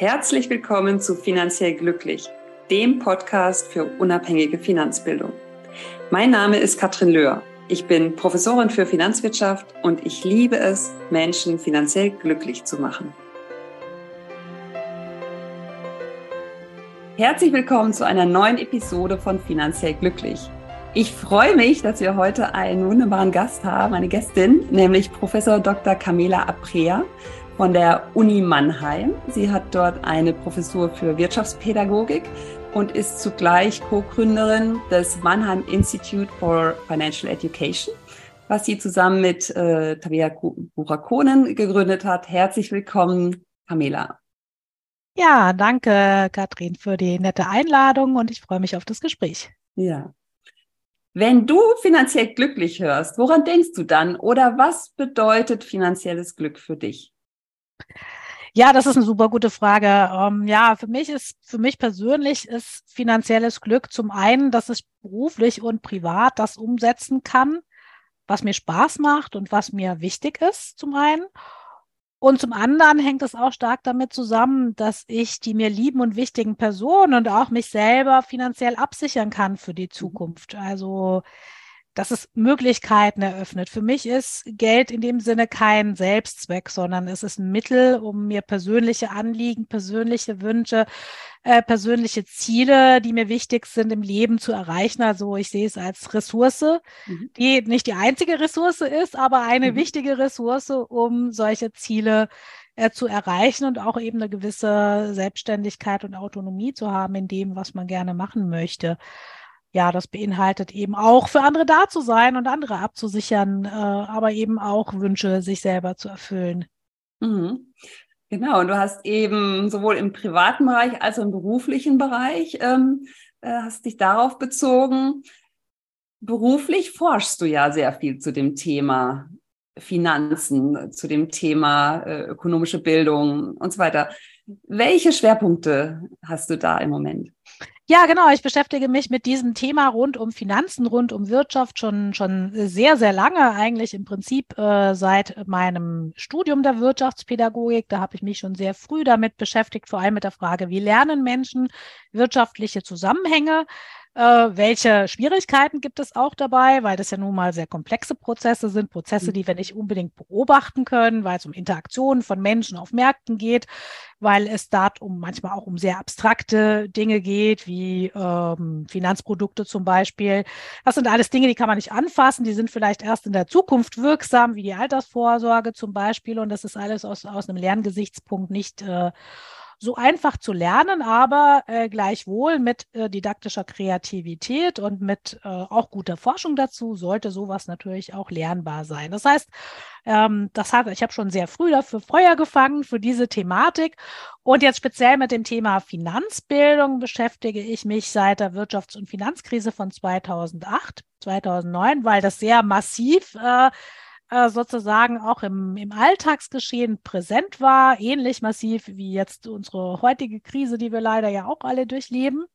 Herzlich willkommen zu Finanziell Glücklich, dem Podcast für unabhängige Finanzbildung. Mein Name ist Katrin Löhr. Ich bin Professorin für Finanzwirtschaft und ich liebe es, Menschen finanziell glücklich zu machen. Herzlich willkommen zu einer neuen Episode von Finanziell Glücklich. Ich freue mich, dass wir heute einen wunderbaren Gast haben, eine Gästin, nämlich Professor Dr. Camela Aprea von der Uni Mannheim. Sie hat dort eine Professur für Wirtschaftspädagogik und ist zugleich Co-Gründerin des Mannheim Institute for Financial Education, was sie zusammen mit äh, Tabea Burakonen gegründet hat. Herzlich willkommen, Pamela. Ja, danke, Katrin, für die nette Einladung und ich freue mich auf das Gespräch. Ja. Wenn du finanziell glücklich hörst, woran denkst du dann oder was bedeutet finanzielles Glück für dich? Ja, das ist eine super gute Frage. Ähm, ja, für mich ist, für mich persönlich ist finanzielles Glück zum einen, dass ich beruflich und privat das umsetzen kann, was mir Spaß macht und was mir wichtig ist, zum einen. Und zum anderen hängt es auch stark damit zusammen, dass ich die mir lieben und wichtigen Personen und auch mich selber finanziell absichern kann für die mhm. Zukunft. Also dass es Möglichkeiten eröffnet. Für mich ist Geld in dem Sinne kein Selbstzweck, sondern es ist ein Mittel, um mir persönliche Anliegen, persönliche Wünsche, äh, persönliche Ziele, die mir wichtig sind im Leben zu erreichen. Also ich sehe es als Ressource, mhm. die nicht die einzige Ressource ist, aber eine mhm. wichtige Ressource, um solche Ziele äh, zu erreichen und auch eben eine gewisse Selbstständigkeit und Autonomie zu haben in dem, was man gerne machen möchte ja, das beinhaltet eben auch für andere da zu sein und andere abzusichern, äh, aber eben auch Wünsche sich selber zu erfüllen. Mhm. Genau, und du hast eben sowohl im privaten Bereich als auch im beruflichen Bereich, ähm, äh, hast dich darauf bezogen. Beruflich forschst du ja sehr viel zu dem Thema Finanzen, zu dem Thema äh, ökonomische Bildung und so weiter. Welche Schwerpunkte hast du da im Moment? Ja, genau. Ich beschäftige mich mit diesem Thema rund um Finanzen, rund um Wirtschaft schon, schon sehr, sehr lange, eigentlich im Prinzip äh, seit meinem Studium der Wirtschaftspädagogik. Da habe ich mich schon sehr früh damit beschäftigt, vor allem mit der Frage, wie lernen Menschen wirtschaftliche Zusammenhänge. Äh, welche Schwierigkeiten gibt es auch dabei, weil das ja nun mal sehr komplexe Prozesse sind, Prozesse, die wir nicht unbedingt beobachten können, weil es um Interaktionen von Menschen auf Märkten geht, weil es da um manchmal auch um sehr abstrakte Dinge geht, wie ähm, Finanzprodukte zum Beispiel. Das sind alles Dinge, die kann man nicht anfassen, die sind vielleicht erst in der Zukunft wirksam, wie die Altersvorsorge zum Beispiel. Und das ist alles aus, aus einem Lerngesichtspunkt nicht äh, so einfach zu lernen, aber äh, gleichwohl mit äh, didaktischer Kreativität und mit äh, auch guter Forschung dazu sollte sowas natürlich auch lernbar sein. Das heißt, ähm, das hat, ich habe schon sehr früh dafür Feuer gefangen für diese Thematik und jetzt speziell mit dem Thema Finanzbildung beschäftige ich mich seit der Wirtschafts- und Finanzkrise von 2008, 2009, weil das sehr massiv äh, äh, sozusagen auch im, im Alltagsgeschehen präsent war, ähnlich massiv wie jetzt unsere heutige Krise, die wir leider ja auch alle durchleben.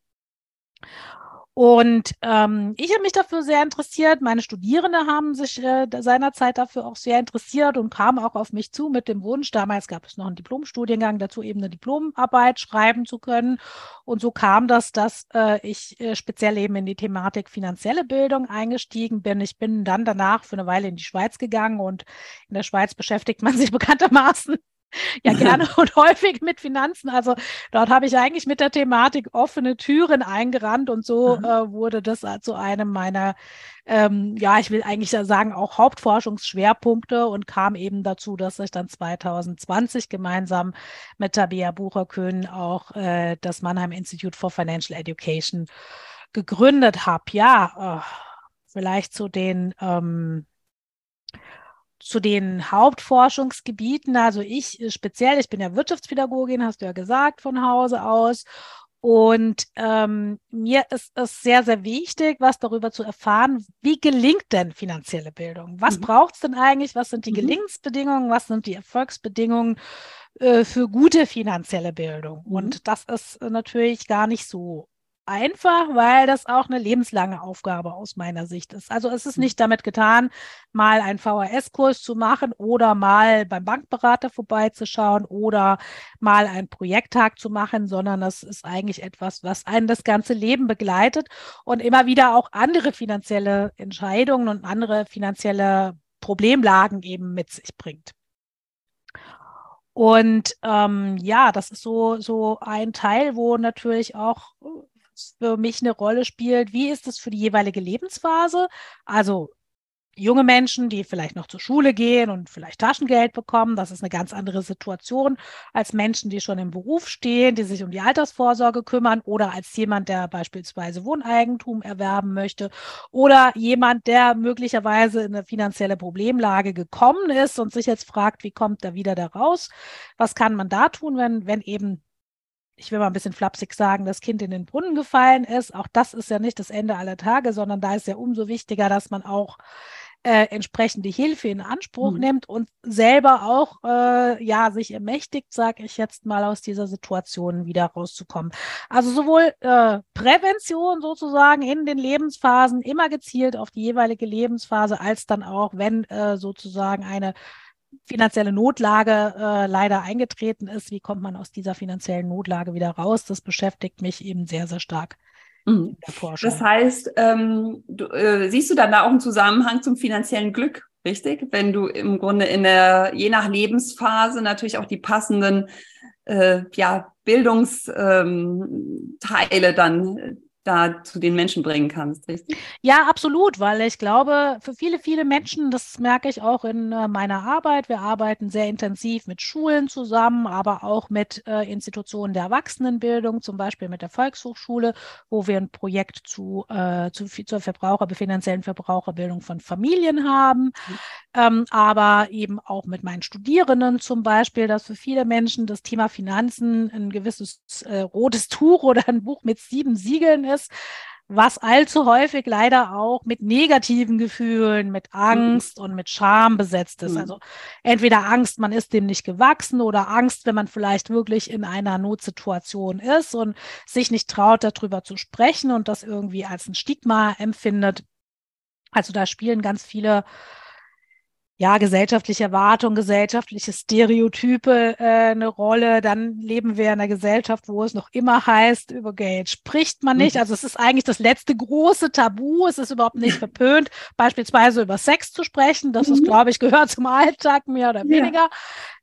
Und ähm, ich habe mich dafür sehr interessiert. Meine Studierende haben sich äh, seinerzeit dafür auch sehr interessiert und kamen auch auf mich zu mit dem Wunsch. Damals gab es noch einen Diplomstudiengang dazu, eben eine Diplomarbeit schreiben zu können. Und so kam das, dass äh, ich äh, speziell eben in die Thematik finanzielle Bildung eingestiegen bin. Ich bin dann danach für eine Weile in die Schweiz gegangen und in der Schweiz beschäftigt man sich bekanntermaßen ja gerne und häufig mit Finanzen. Also dort habe ich eigentlich mit der Thematik offene Türen eingerannt und so äh, wurde das zu einem meiner, ähm, ja, ich will eigentlich sagen, auch Hauptforschungsschwerpunkte und kam eben dazu, dass ich dann 2020 gemeinsam mit Tabea Bucherkön auch äh, das Mannheim Institute for Financial Education gegründet habe. Ja, äh, vielleicht zu den ähm, zu den Hauptforschungsgebieten, also ich äh, speziell, ich bin ja Wirtschaftspädagogin, hast du ja gesagt, von Hause aus. Und ähm, mir ist es sehr, sehr wichtig, was darüber zu erfahren, wie gelingt denn finanzielle Bildung? Was mhm. braucht es denn eigentlich? Was sind die mhm. Gelingensbedingungen? Was sind die Erfolgsbedingungen äh, für gute finanzielle Bildung? Mhm. Und das ist äh, natürlich gar nicht so einfach, weil das auch eine lebenslange Aufgabe aus meiner Sicht ist. Also es ist nicht damit getan, mal einen VHS-Kurs zu machen oder mal beim Bankberater vorbeizuschauen oder mal einen Projekttag zu machen, sondern das ist eigentlich etwas, was einen das ganze Leben begleitet und immer wieder auch andere finanzielle Entscheidungen und andere finanzielle Problemlagen eben mit sich bringt. Und ähm, ja, das ist so, so ein Teil, wo natürlich auch für mich eine Rolle spielt, wie ist es für die jeweilige Lebensphase? Also junge Menschen, die vielleicht noch zur Schule gehen und vielleicht Taschengeld bekommen, das ist eine ganz andere Situation als Menschen, die schon im Beruf stehen, die sich um die Altersvorsorge kümmern oder als jemand, der beispielsweise Wohneigentum erwerben möchte oder jemand, der möglicherweise in eine finanzielle Problemlage gekommen ist und sich jetzt fragt, wie kommt er wieder da raus? Was kann man da tun, wenn, wenn eben ich will mal ein bisschen flapsig sagen, das Kind in den Brunnen gefallen ist. Auch das ist ja nicht das Ende aller Tage, sondern da ist ja umso wichtiger, dass man auch äh, entsprechende Hilfe in Anspruch mhm. nimmt und selber auch äh, ja sich ermächtigt, sage ich jetzt mal, aus dieser Situation wieder rauszukommen. Also sowohl äh, Prävention sozusagen in den Lebensphasen immer gezielt auf die jeweilige Lebensphase, als dann auch, wenn äh, sozusagen eine finanzielle Notlage äh, leider eingetreten ist. Wie kommt man aus dieser finanziellen Notlage wieder raus? Das beschäftigt mich eben sehr, sehr stark. Mhm. Das heißt, ähm, du, äh, siehst du dann da auch einen Zusammenhang zum finanziellen Glück, richtig? Wenn du im Grunde in der, je nach Lebensphase natürlich auch die passenden äh, ja, Bildungsteile ähm, dann da zu den Menschen bringen kannst, richtig? Ja, absolut, weil ich glaube, für viele, viele Menschen, das merke ich auch in äh, meiner Arbeit, wir arbeiten sehr intensiv mit Schulen zusammen, aber auch mit äh, Institutionen der Erwachsenenbildung, zum Beispiel mit der Volkshochschule, wo wir ein Projekt zu, äh, zu zur Verbraucher, finanziellen Verbraucherbildung von Familien haben, mhm. ähm, aber eben auch mit meinen Studierenden zum Beispiel, dass für viele Menschen das Thema Finanzen ein gewisses äh, rotes Tuch oder ein Buch mit sieben Siegeln ist ist, was allzu häufig leider auch mit negativen Gefühlen, mit. Angst mhm. und mit Scham besetzt ist. Mhm. Also entweder Angst, man ist dem nicht gewachsen oder Angst, wenn man vielleicht wirklich in einer Notsituation ist und sich nicht traut, darüber zu sprechen und das irgendwie als ein Stigma empfindet. Also da spielen ganz viele ja, gesellschaftliche Erwartungen, gesellschaftliche Stereotype äh, eine Rolle. Dann leben wir in einer Gesellschaft, wo es noch immer heißt, über Geld spricht man nicht. Mhm. Also es ist eigentlich das letzte große Tabu. Es ist überhaupt nicht verpönt, beispielsweise über Sex zu sprechen. Das ist, mhm. glaube ich, gehört zum Alltag mehr oder weniger.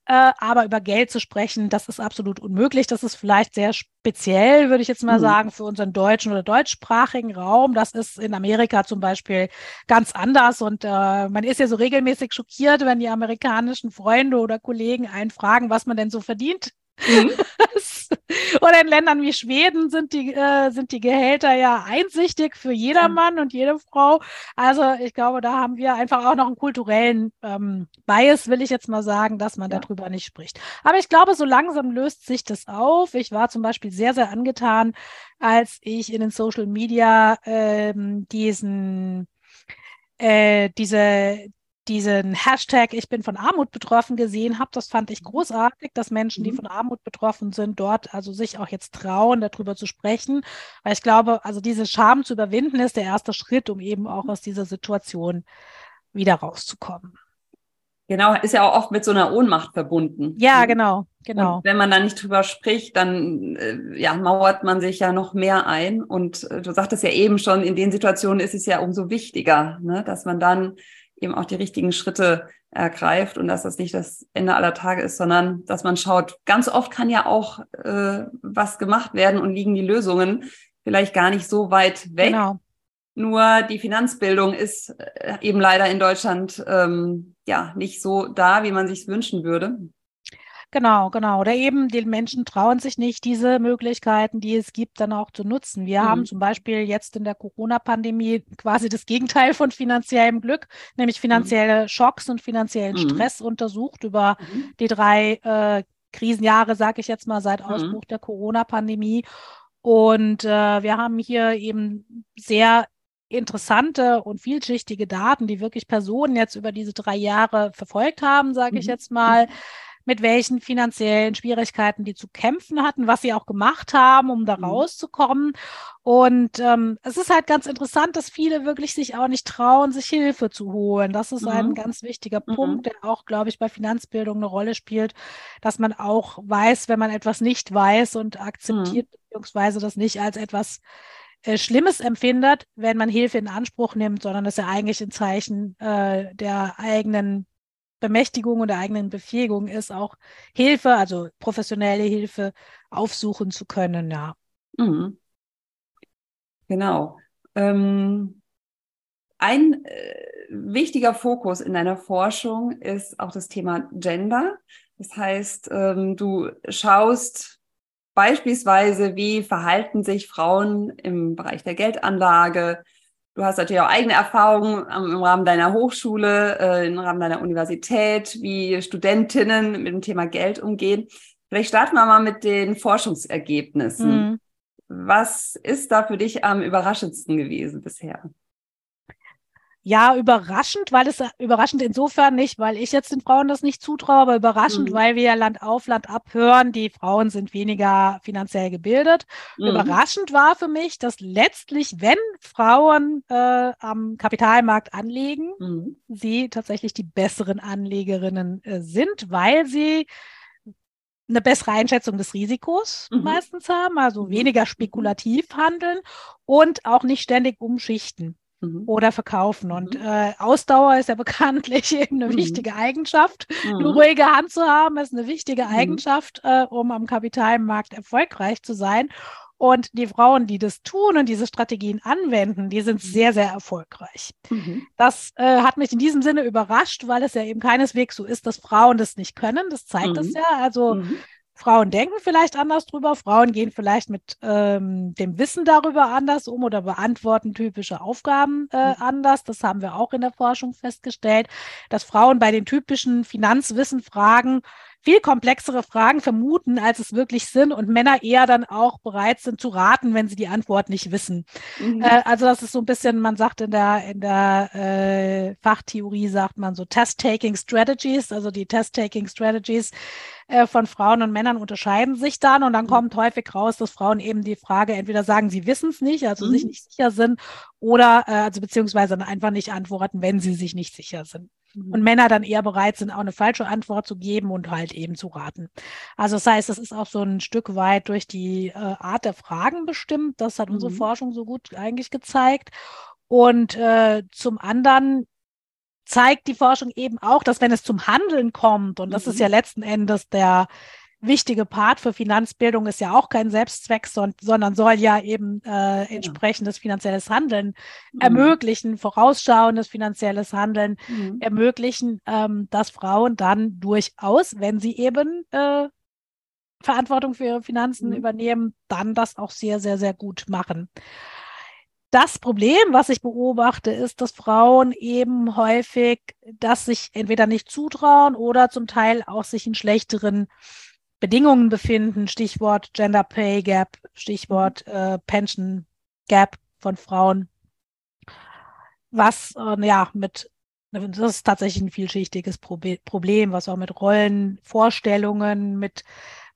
Äh, aber über Geld zu sprechen, das ist absolut unmöglich. Das ist vielleicht sehr speziell, würde ich jetzt mal mhm. sagen, für unseren deutschen oder deutschsprachigen Raum. Das ist in Amerika zum Beispiel ganz anders. Und äh, man ist ja so regelmäßig schockiert, wenn die amerikanischen Freunde oder Kollegen einen fragen, was man denn so verdient. Mhm. Oder in Ländern wie Schweden sind die, äh, sind die Gehälter ja einsichtig für jedermann und jede Frau. Also ich glaube, da haben wir einfach auch noch einen kulturellen ähm, Bias, will ich jetzt mal sagen, dass man ja. darüber nicht spricht. Aber ich glaube, so langsam löst sich das auf. Ich war zum Beispiel sehr, sehr angetan, als ich in den Social Media ähm, diesen äh, diese diesen Hashtag Ich bin von Armut betroffen gesehen habe. Das fand ich mhm. großartig, dass Menschen, die mhm. von Armut betroffen sind, dort also sich auch jetzt trauen, darüber zu sprechen. Weil ich glaube, also diese Scham zu überwinden, ist der erste Schritt, um eben auch aus dieser Situation wieder rauszukommen. Genau, ist ja auch oft mit so einer Ohnmacht verbunden. Ja, genau, genau. Und wenn man da nicht drüber spricht, dann äh, ja, mauert man sich ja noch mehr ein. Und äh, du sagtest ja eben schon, in den Situationen ist es ja umso wichtiger, ne, dass man dann eben auch die richtigen Schritte ergreift und dass das nicht das Ende aller Tage ist, sondern dass man schaut, ganz oft kann ja auch äh, was gemacht werden und liegen die Lösungen vielleicht gar nicht so weit weg. Genau. Nur die Finanzbildung ist äh, eben leider in Deutschland ähm, ja nicht so da, wie man sich wünschen würde. Genau, genau. Oder eben die Menschen trauen sich nicht, diese Möglichkeiten, die es gibt, dann auch zu nutzen. Wir mhm. haben zum Beispiel jetzt in der Corona-Pandemie quasi das Gegenteil von finanziellem Glück, nämlich finanzielle mhm. Schocks und finanziellen mhm. Stress untersucht über mhm. die drei äh, Krisenjahre, sage ich jetzt mal, seit mhm. Ausbruch der Corona-Pandemie. Und äh, wir haben hier eben sehr interessante und vielschichtige Daten, die wirklich Personen jetzt über diese drei Jahre verfolgt haben, sage ich mhm. jetzt mal mit welchen finanziellen Schwierigkeiten die zu kämpfen hatten, was sie auch gemacht haben, um da mhm. rauszukommen. Und ähm, es ist halt ganz interessant, dass viele wirklich sich auch nicht trauen, sich Hilfe zu holen. Das ist mhm. ein ganz wichtiger mhm. Punkt, der auch, glaube ich, bei Finanzbildung eine Rolle spielt, dass man auch weiß, wenn man etwas nicht weiß und akzeptiert, mhm. beziehungsweise das nicht als etwas äh, Schlimmes empfindet, wenn man Hilfe in Anspruch nimmt, sondern das ist ja eigentlich ein Zeichen äh, der eigenen Bemächtigung und der eigenen Befähigung ist, auch Hilfe, also professionelle Hilfe aufsuchen zu können, ja. Mhm. Genau. Ähm, ein äh, wichtiger Fokus in deiner Forschung ist auch das Thema Gender. Das heißt, ähm, du schaust Beispielsweise, wie verhalten sich Frauen im Bereich der Geldanlage? Du hast natürlich auch eigene Erfahrungen im Rahmen deiner Hochschule, äh, im Rahmen deiner Universität, wie Studentinnen mit dem Thema Geld umgehen. Vielleicht starten wir mal mit den Forschungsergebnissen. Mhm. Was ist da für dich am überraschendsten gewesen bisher? Ja, überraschend, weil es überraschend insofern nicht, weil ich jetzt den Frauen das nicht zutraue, aber überraschend, mhm. weil wir Land auf Land abhören, die Frauen sind weniger finanziell gebildet. Mhm. Überraschend war für mich, dass letztlich, wenn Frauen äh, am Kapitalmarkt anlegen, mhm. sie tatsächlich die besseren Anlegerinnen äh, sind, weil sie eine bessere Einschätzung des Risikos mhm. meistens haben, also mhm. weniger spekulativ handeln und auch nicht ständig umschichten mhm. oder verkaufen. Und mhm. äh, Ausdauer ist ja bekanntlich eben eine mhm. wichtige Eigenschaft. Mhm. Eine ruhige Hand zu haben ist eine wichtige mhm. Eigenschaft, äh, um am Kapitalmarkt erfolgreich zu sein. Und die Frauen, die das tun und diese Strategien anwenden, die sind sehr, sehr erfolgreich. Mhm. Das äh, hat mich in diesem Sinne überrascht, weil es ja eben keineswegs so ist, dass Frauen das nicht können. Das zeigt es ja. Also mhm. Frauen denken vielleicht anders drüber, Frauen gehen vielleicht mit ähm, dem Wissen darüber anders um oder beantworten typische Aufgaben äh, mhm. anders. Das haben wir auch in der Forschung festgestellt, dass Frauen bei den typischen Finanzwissenfragen viel komplexere Fragen vermuten, als es wirklich sind und Männer eher dann auch bereit sind zu raten, wenn sie die Antwort nicht wissen. Mhm. Äh, also das ist so ein bisschen, man sagt in der, in der äh, Fachtheorie, sagt man so Test-Taking Strategies, also die Test-Taking Strategies äh, von Frauen und Männern unterscheiden sich dann und dann mhm. kommt häufig raus, dass Frauen eben die Frage entweder sagen, sie wissen es nicht, also mhm. sich nicht sicher sind, oder äh, also beziehungsweise einfach nicht antworten, wenn sie sich nicht sicher sind. Mhm. Und Männer dann eher bereit sind, auch eine falsche Antwort zu geben und halt eben zu raten. Also das heißt, das ist auch so ein Stück weit durch die äh, Art der Fragen bestimmt. Das hat mhm. unsere Forschung so gut eigentlich gezeigt. Und äh, zum anderen zeigt die Forschung eben auch, dass wenn es zum Handeln kommt, und das mhm. ist ja letzten Endes der wichtige Part für Finanzbildung ist ja auch kein Selbstzweck, sondern soll ja eben äh, entsprechendes finanzielles Handeln mhm. ermöglichen, vorausschauendes finanzielles Handeln mhm. ermöglichen, ähm, dass Frauen dann durchaus, wenn sie eben äh, Verantwortung für ihre Finanzen mhm. übernehmen, dann das auch sehr, sehr, sehr gut machen. Das Problem, was ich beobachte, ist, dass Frauen eben häufig das sich entweder nicht zutrauen oder zum Teil auch sich in schlechteren Bedingungen befinden, Stichwort Gender Pay Gap, Stichwort mhm. äh, Pension Gap von Frauen, was äh, ja mit das ist tatsächlich ein vielschichtiges Problem, was auch mit Rollenvorstellungen, mit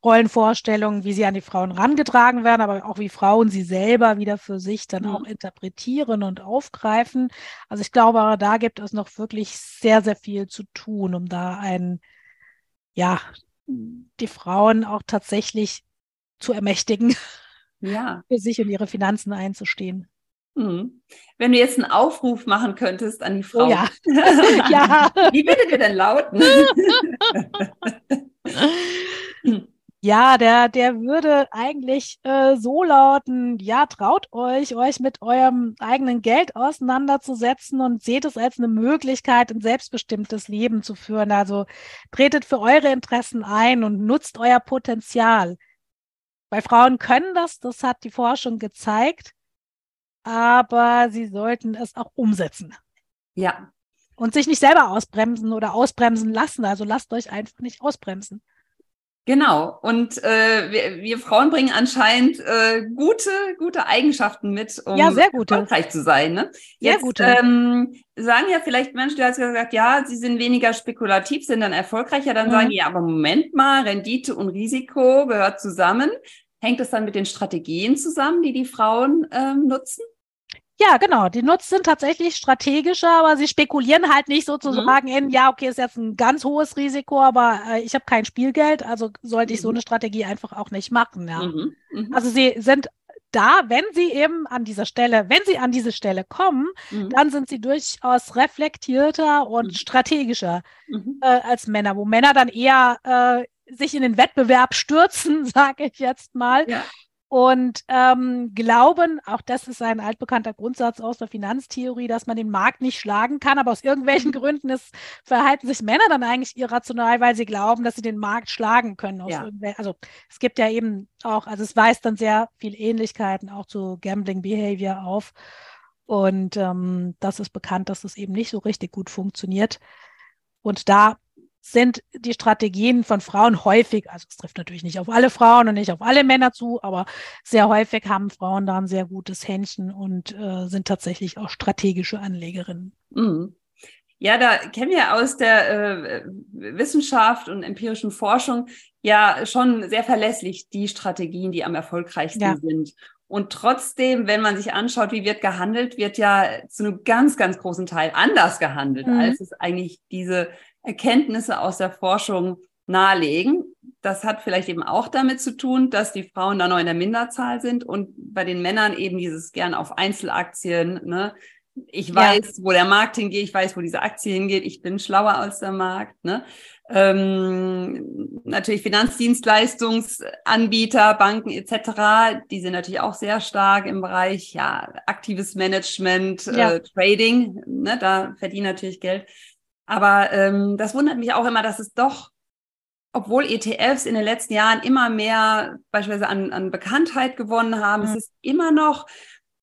Rollenvorstellungen, wie sie an die Frauen rangetragen werden, aber auch wie Frauen sie selber wieder für sich dann mhm. auch interpretieren und aufgreifen. Also ich glaube, da gibt es noch wirklich sehr, sehr viel zu tun, um da ein, ja, die Frauen auch tatsächlich zu ermächtigen, ja. für sich und ihre Finanzen einzustehen. Mhm. Wenn du jetzt einen Aufruf machen könntest an die Frauen, oh ja. ja. wie würde der denn lauten? Ja, der, der würde eigentlich äh, so lauten, ja, traut euch, euch mit eurem eigenen Geld auseinanderzusetzen und seht es als eine Möglichkeit, ein selbstbestimmtes Leben zu führen. Also tretet für eure Interessen ein und nutzt euer Potenzial. Bei Frauen können das, das hat die Forschung gezeigt, aber sie sollten es auch umsetzen. Ja. Und sich nicht selber ausbremsen oder ausbremsen lassen. Also lasst euch einfach nicht ausbremsen. Genau. Und äh, wir, wir Frauen bringen anscheinend äh, gute, gute Eigenschaften mit, um ja, sehr gute. erfolgreich zu sein. Ne? Sehr Jetzt, gute. Ähm, sagen ja vielleicht Menschen, du hast gesagt, ja, sie sind weniger spekulativ, sind dann erfolgreicher. Dann Mhm. sagen die, ja, aber Moment mal, Rendite und Risiko gehört zusammen. Hängt das dann mit den Strategien zusammen, die die Frauen ähm, nutzen? Ja, genau. Die Nutz sind tatsächlich strategischer, aber sie spekulieren halt nicht sozusagen in, ja, okay, ist jetzt ein ganz hohes Risiko, aber äh, ich habe kein Spielgeld, also sollte ich so Mhm. eine Strategie einfach auch nicht machen. Ja. Mhm. Mhm. Also sie sind da, wenn sie eben an dieser Stelle, wenn sie an diese Stelle kommen, Mhm. dann sind sie durchaus reflektierter und Mhm. strategischer Mhm. äh, als Männer, wo Männer dann eher äh, sich in den Wettbewerb stürzen, sage ich jetzt mal, Ja. Und ähm, glauben, auch das ist ein altbekannter Grundsatz aus der Finanztheorie, dass man den Markt nicht schlagen kann, aber aus irgendwelchen Gründen ist, verhalten sich Männer dann eigentlich irrational, weil sie glauben, dass sie den Markt schlagen können. Ja. Also es gibt ja eben auch, also es weist dann sehr viel Ähnlichkeiten auch zu Gambling Behavior auf. Und ähm, das ist bekannt, dass es eben nicht so richtig gut funktioniert. Und da sind die Strategien von Frauen häufig, also es trifft natürlich nicht auf alle Frauen und nicht auf alle Männer zu, aber sehr häufig haben Frauen da ein sehr gutes Händchen und äh, sind tatsächlich auch strategische Anlegerinnen. Mhm. Ja, da kennen wir aus der äh, Wissenschaft und empirischen Forschung ja schon sehr verlässlich die Strategien, die am erfolgreichsten Ja. sind. Und trotzdem, wenn man sich anschaut, wie wird gehandelt, wird ja zu einem ganz, ganz großen Teil anders gehandelt, Mhm. als es eigentlich diese Erkenntnisse aus der Forschung nahelegen. Das hat vielleicht eben auch damit zu tun, dass die Frauen da noch in der Minderzahl sind und bei den Männern eben dieses gern auf Einzelaktien, ne? Ich Ja. weiß, wo der Markt hingeht, ich weiß, wo diese Aktie hingeht, ich bin schlauer als der Markt. Ne? Ähm, natürlich Finanzdienstleistungsanbieter, Banken etc., die sind natürlich auch sehr stark im Bereich ja, aktives Management, Ja. äh, Trading, ne? da verdienen natürlich Geld. Aber ähm, das wundert mich auch immer, dass es doch, obwohl ETFs in den letzten Jahren immer mehr beispielsweise an, an Bekanntheit gewonnen haben, Mhm. es ist immer noch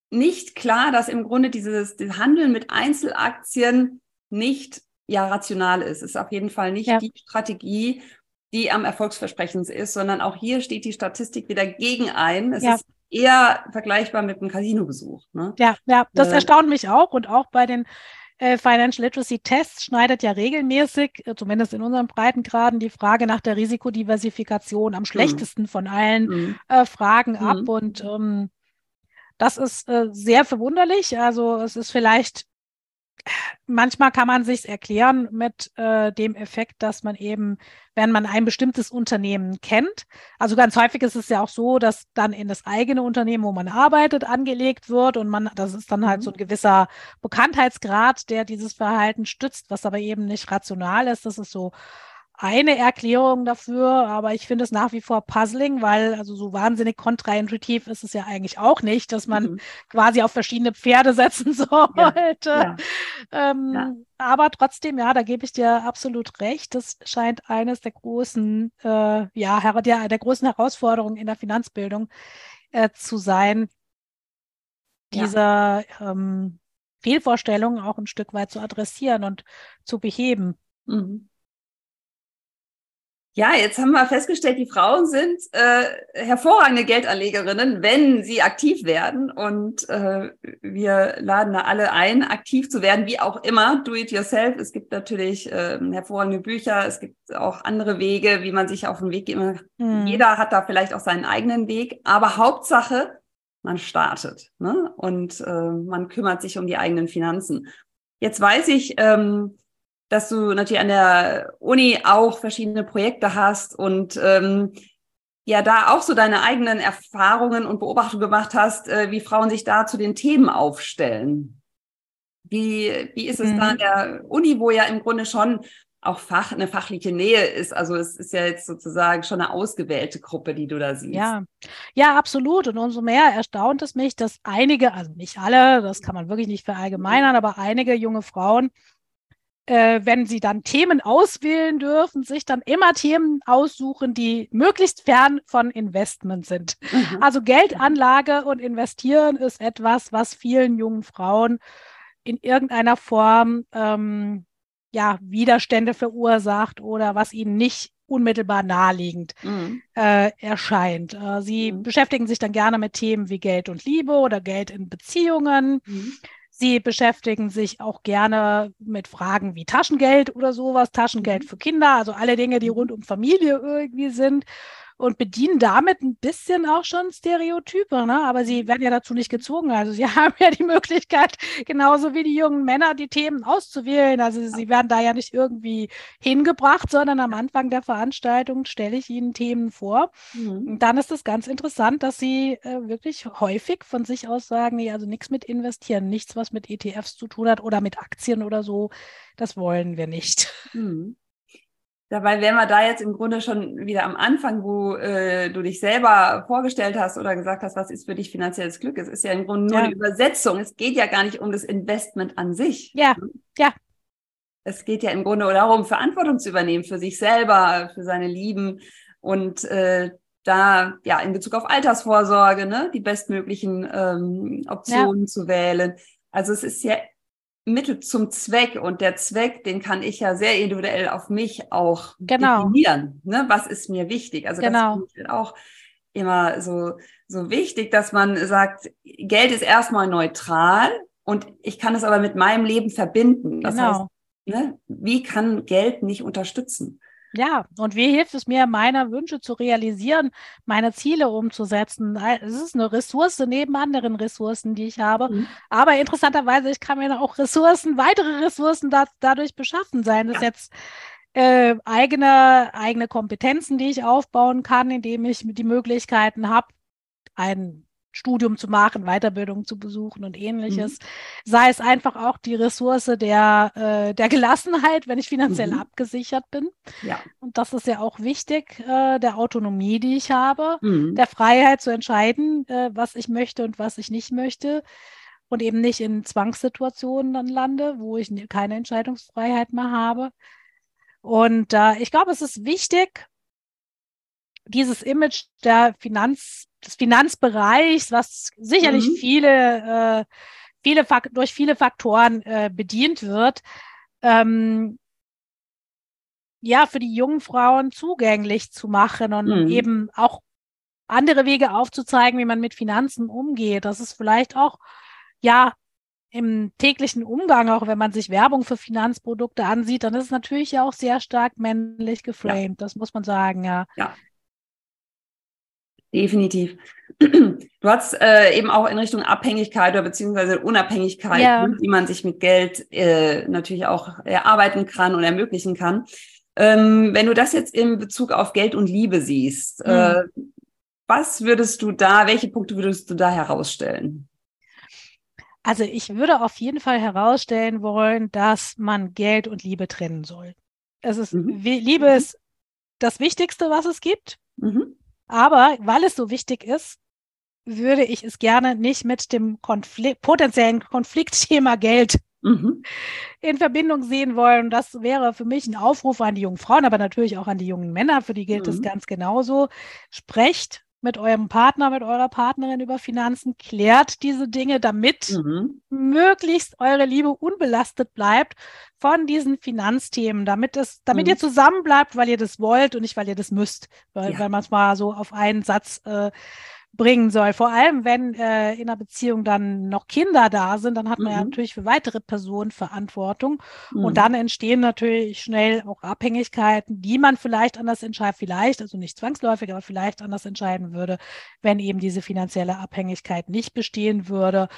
nicht klar, dass im Grunde dieses, dieses Handeln mit Einzelaktien nicht ja rational ist. Es ist auf jeden Fall nicht Ja. die Strategie, die am erfolgsversprechendsten ist, sondern auch hier steht die Statistik wieder gegen ein. Es Ja. ist eher vergleichbar mit einem Casinobesuch. Ne? Ja, ja, das Äh, erstaunt mich auch und auch bei den äh, Financial Literacy Tests schneidet ja regelmäßig, äh, zumindest in unseren Breitengraden, die Frage nach der Risikodiversifikation am schlechtesten von allen Mhm. äh, Fragen ab. Mhm. Und ähm, das ist äh, sehr verwunderlich. Also es ist vielleicht, manchmal kann man sich erklären mit äh, dem Effekt, dass man eben, wenn man ein bestimmtes Unternehmen kennt, also ganz häufig ist es ja auch so, dass dann in das eigene Unternehmen, wo man arbeitet, angelegt wird und man, das ist dann halt Mhm. so ein gewisser Bekanntheitsgrad, der dieses Verhalten stützt, was aber eben nicht rational ist. Das ist so eine Erklärung dafür, aber ich finde es nach wie vor puzzling, weil also so wahnsinnig kontraintuitiv ist es ja eigentlich auch nicht, dass man Mhm. quasi auf verschiedene Pferde setzen sollte. Ja. Ähm, Ja. Aber trotzdem, ja, da gebe ich dir absolut recht. Das scheint eines der großen, äh, ja, der, der großen Herausforderungen in der Finanzbildung äh, zu sein, Ja. diese ähm, Fehlvorstellungen auch ein Stück weit zu adressieren und zu beheben. Mhm. Ja, jetzt haben wir festgestellt, die Frauen sind äh, hervorragende Geldanlegerinnen, wenn sie aktiv werden. Und äh, wir laden da alle ein, aktiv zu werden, wie auch immer, do it yourself. Es gibt natürlich äh, hervorragende Bücher, es gibt auch andere Wege, wie man sich auf den Weg geht. Hm. Jeder hat da vielleicht auch seinen eigenen Weg, aber Hauptsache, man startet ne? und äh, man kümmert sich um die eigenen Finanzen. Jetzt weiß ich, ähm, dass du natürlich an der Uni auch verschiedene Projekte hast und ähm, ja da auch so deine eigenen Erfahrungen und Beobachtungen gemacht hast, äh, wie Frauen sich da zu den Themen aufstellen. Wie, wie ist es Mhm. da an der Uni, wo ja im Grunde schon auch Fach, eine fachliche Nähe ist? Also es ist ja jetzt sozusagen schon eine ausgewählte Gruppe, die du da siehst. Ja, ja, absolut. Und umso mehr erstaunt es mich, dass einige, also nicht alle, das kann man wirklich nicht verallgemeinern, aber einige junge Frauen, äh, wenn sie dann Themen auswählen dürfen, sich dann immer Themen aussuchen, die möglichst fern von Investment sind. Mhm. Also Geldanlage und Investieren ist etwas, was vielen jungen Frauen in irgendeiner Form ähm, ja, Widerstände verursacht oder was ihnen nicht unmittelbar naheliegend mhm. äh, erscheint. Äh, sie mhm. beschäftigen sich dann gerne mit Themen wie Geld und Liebe oder Geld in Beziehungen. Mhm. Sie beschäftigen sich auch gerne mit Fragen wie Taschengeld oder sowas, Taschengeld mhm. für Kinder, also alle Dinge, die mhm. rund um Familie irgendwie sind und bedienen damit ein bisschen auch schon Stereotype, ne? aber sie werden ja dazu nicht gezwungen. Also sie haben ja die Möglichkeit, genauso wie die jungen Männer, die Themen auszuwählen. Also sie werden da ja nicht irgendwie hingebracht, sondern am Anfang der Veranstaltung stelle ich ihnen Themen vor. Mhm. Und dann ist es ganz interessant, dass sie äh, wirklich häufig von sich aus sagen, nee, also nichts mit investieren, nichts, was mit ETFs zu tun hat oder mit Aktien oder so, das wollen wir nicht. Mhm. Dabei wären wir da jetzt im Grunde schon wieder am Anfang, wo äh, du dich selber vorgestellt hast oder gesagt hast, was ist für dich finanzielles Glück? Es ist ja im Grunde nur ja. eine Übersetzung. Es geht ja gar nicht um das Investment an sich. Ja, ja. Es geht ja im Grunde darum, Verantwortung zu übernehmen für sich selber, für seine Lieben und äh, da ja in Bezug auf Altersvorsorge ne, die bestmöglichen ähm, Optionen ja. zu wählen. Also es ist ja Mittel zum Zweck und der Zweck, den kann ich ja sehr individuell auf mich auch genau. definieren. Ne? Was ist mir wichtig? Also genau. das ist auch immer so, so wichtig, dass man sagt, Geld ist erstmal neutral und ich kann es aber mit meinem Leben verbinden. Das genau. heißt, ne, wie kann Geld nicht unterstützen? Ja, und wie hilft es mir, meine Wünsche zu realisieren, meine Ziele umzusetzen? Es ist eine Ressource neben anderen Ressourcen, die ich habe. Mhm. Aber interessanterweise, ich kann mir auch Ressourcen, weitere Ressourcen da, dadurch beschaffen sein. Das ja. jetzt äh, eigene, eigene Kompetenzen, die ich aufbauen kann, indem ich die Möglichkeiten habe, ein Studium zu machen, Weiterbildung zu besuchen und ähnliches. Mhm. Sei es einfach auch die Ressource der, äh, der Gelassenheit, wenn ich finanziell mhm. abgesichert bin. Ja. Und das ist ja auch wichtig, äh, der Autonomie, die ich habe, mhm. der Freiheit zu entscheiden, äh, was ich möchte und was ich nicht möchte. Und eben nicht in Zwangssituationen dann lande, wo ich keine Entscheidungsfreiheit mehr habe. Und äh, ich glaube, es ist wichtig, dieses Image der Finanz des Finanzbereichs, was sicherlich mhm. viele, äh, viele durch viele Faktoren äh, bedient wird, ähm, ja, für die jungen Frauen zugänglich zu machen und mhm. eben auch andere Wege aufzuzeigen, wie man mit Finanzen umgeht. Das ist vielleicht auch, ja, im täglichen Umgang, auch wenn man sich Werbung für Finanzprodukte ansieht, dann ist es natürlich ja auch sehr stark männlich geframed. Ja. Das muss man sagen, ja. Ja, Definitiv. Du hast äh, eben auch in Richtung Abhängigkeit oder beziehungsweise Unabhängigkeit, ja. wie man sich mit Geld äh, natürlich auch erarbeiten kann und ermöglichen kann. Ähm, wenn du das jetzt in Bezug auf Geld und Liebe siehst, mhm. äh, was würdest du da, welche Punkte würdest du da herausstellen? Also ich würde auf jeden Fall herausstellen wollen, dass man Geld und Liebe trennen soll. Es ist, mhm. Liebe ist das Wichtigste, was es gibt. Mhm. Aber weil es so wichtig ist, würde ich es gerne nicht mit dem Konflikt, potenziellen Konfliktthema Geld mhm. in Verbindung sehen wollen. Das wäre für mich ein Aufruf an die jungen Frauen, aber natürlich auch an die jungen Männer, für die gilt es mhm. ganz genauso. Sprecht mit eurem Partner, mit eurer Partnerin über Finanzen, klärt diese Dinge, damit mhm. möglichst eure Liebe unbelastet bleibt von diesen Finanzthemen, damit es, damit mhm. ihr zusammen bleibt, weil ihr das wollt und nicht, weil ihr das müsst, weil, ja. weil man es mal so auf einen Satz äh, bringen soll. Vor allem, wenn äh, in einer Beziehung dann noch Kinder da sind, dann hat man mhm. ja natürlich für weitere Personen Verantwortung. Mhm. Und dann entstehen natürlich schnell auch Abhängigkeiten, die man vielleicht anders entscheidet, vielleicht, also nicht zwangsläufig, aber vielleicht anders entscheiden würde, wenn eben diese finanzielle Abhängigkeit nicht bestehen würde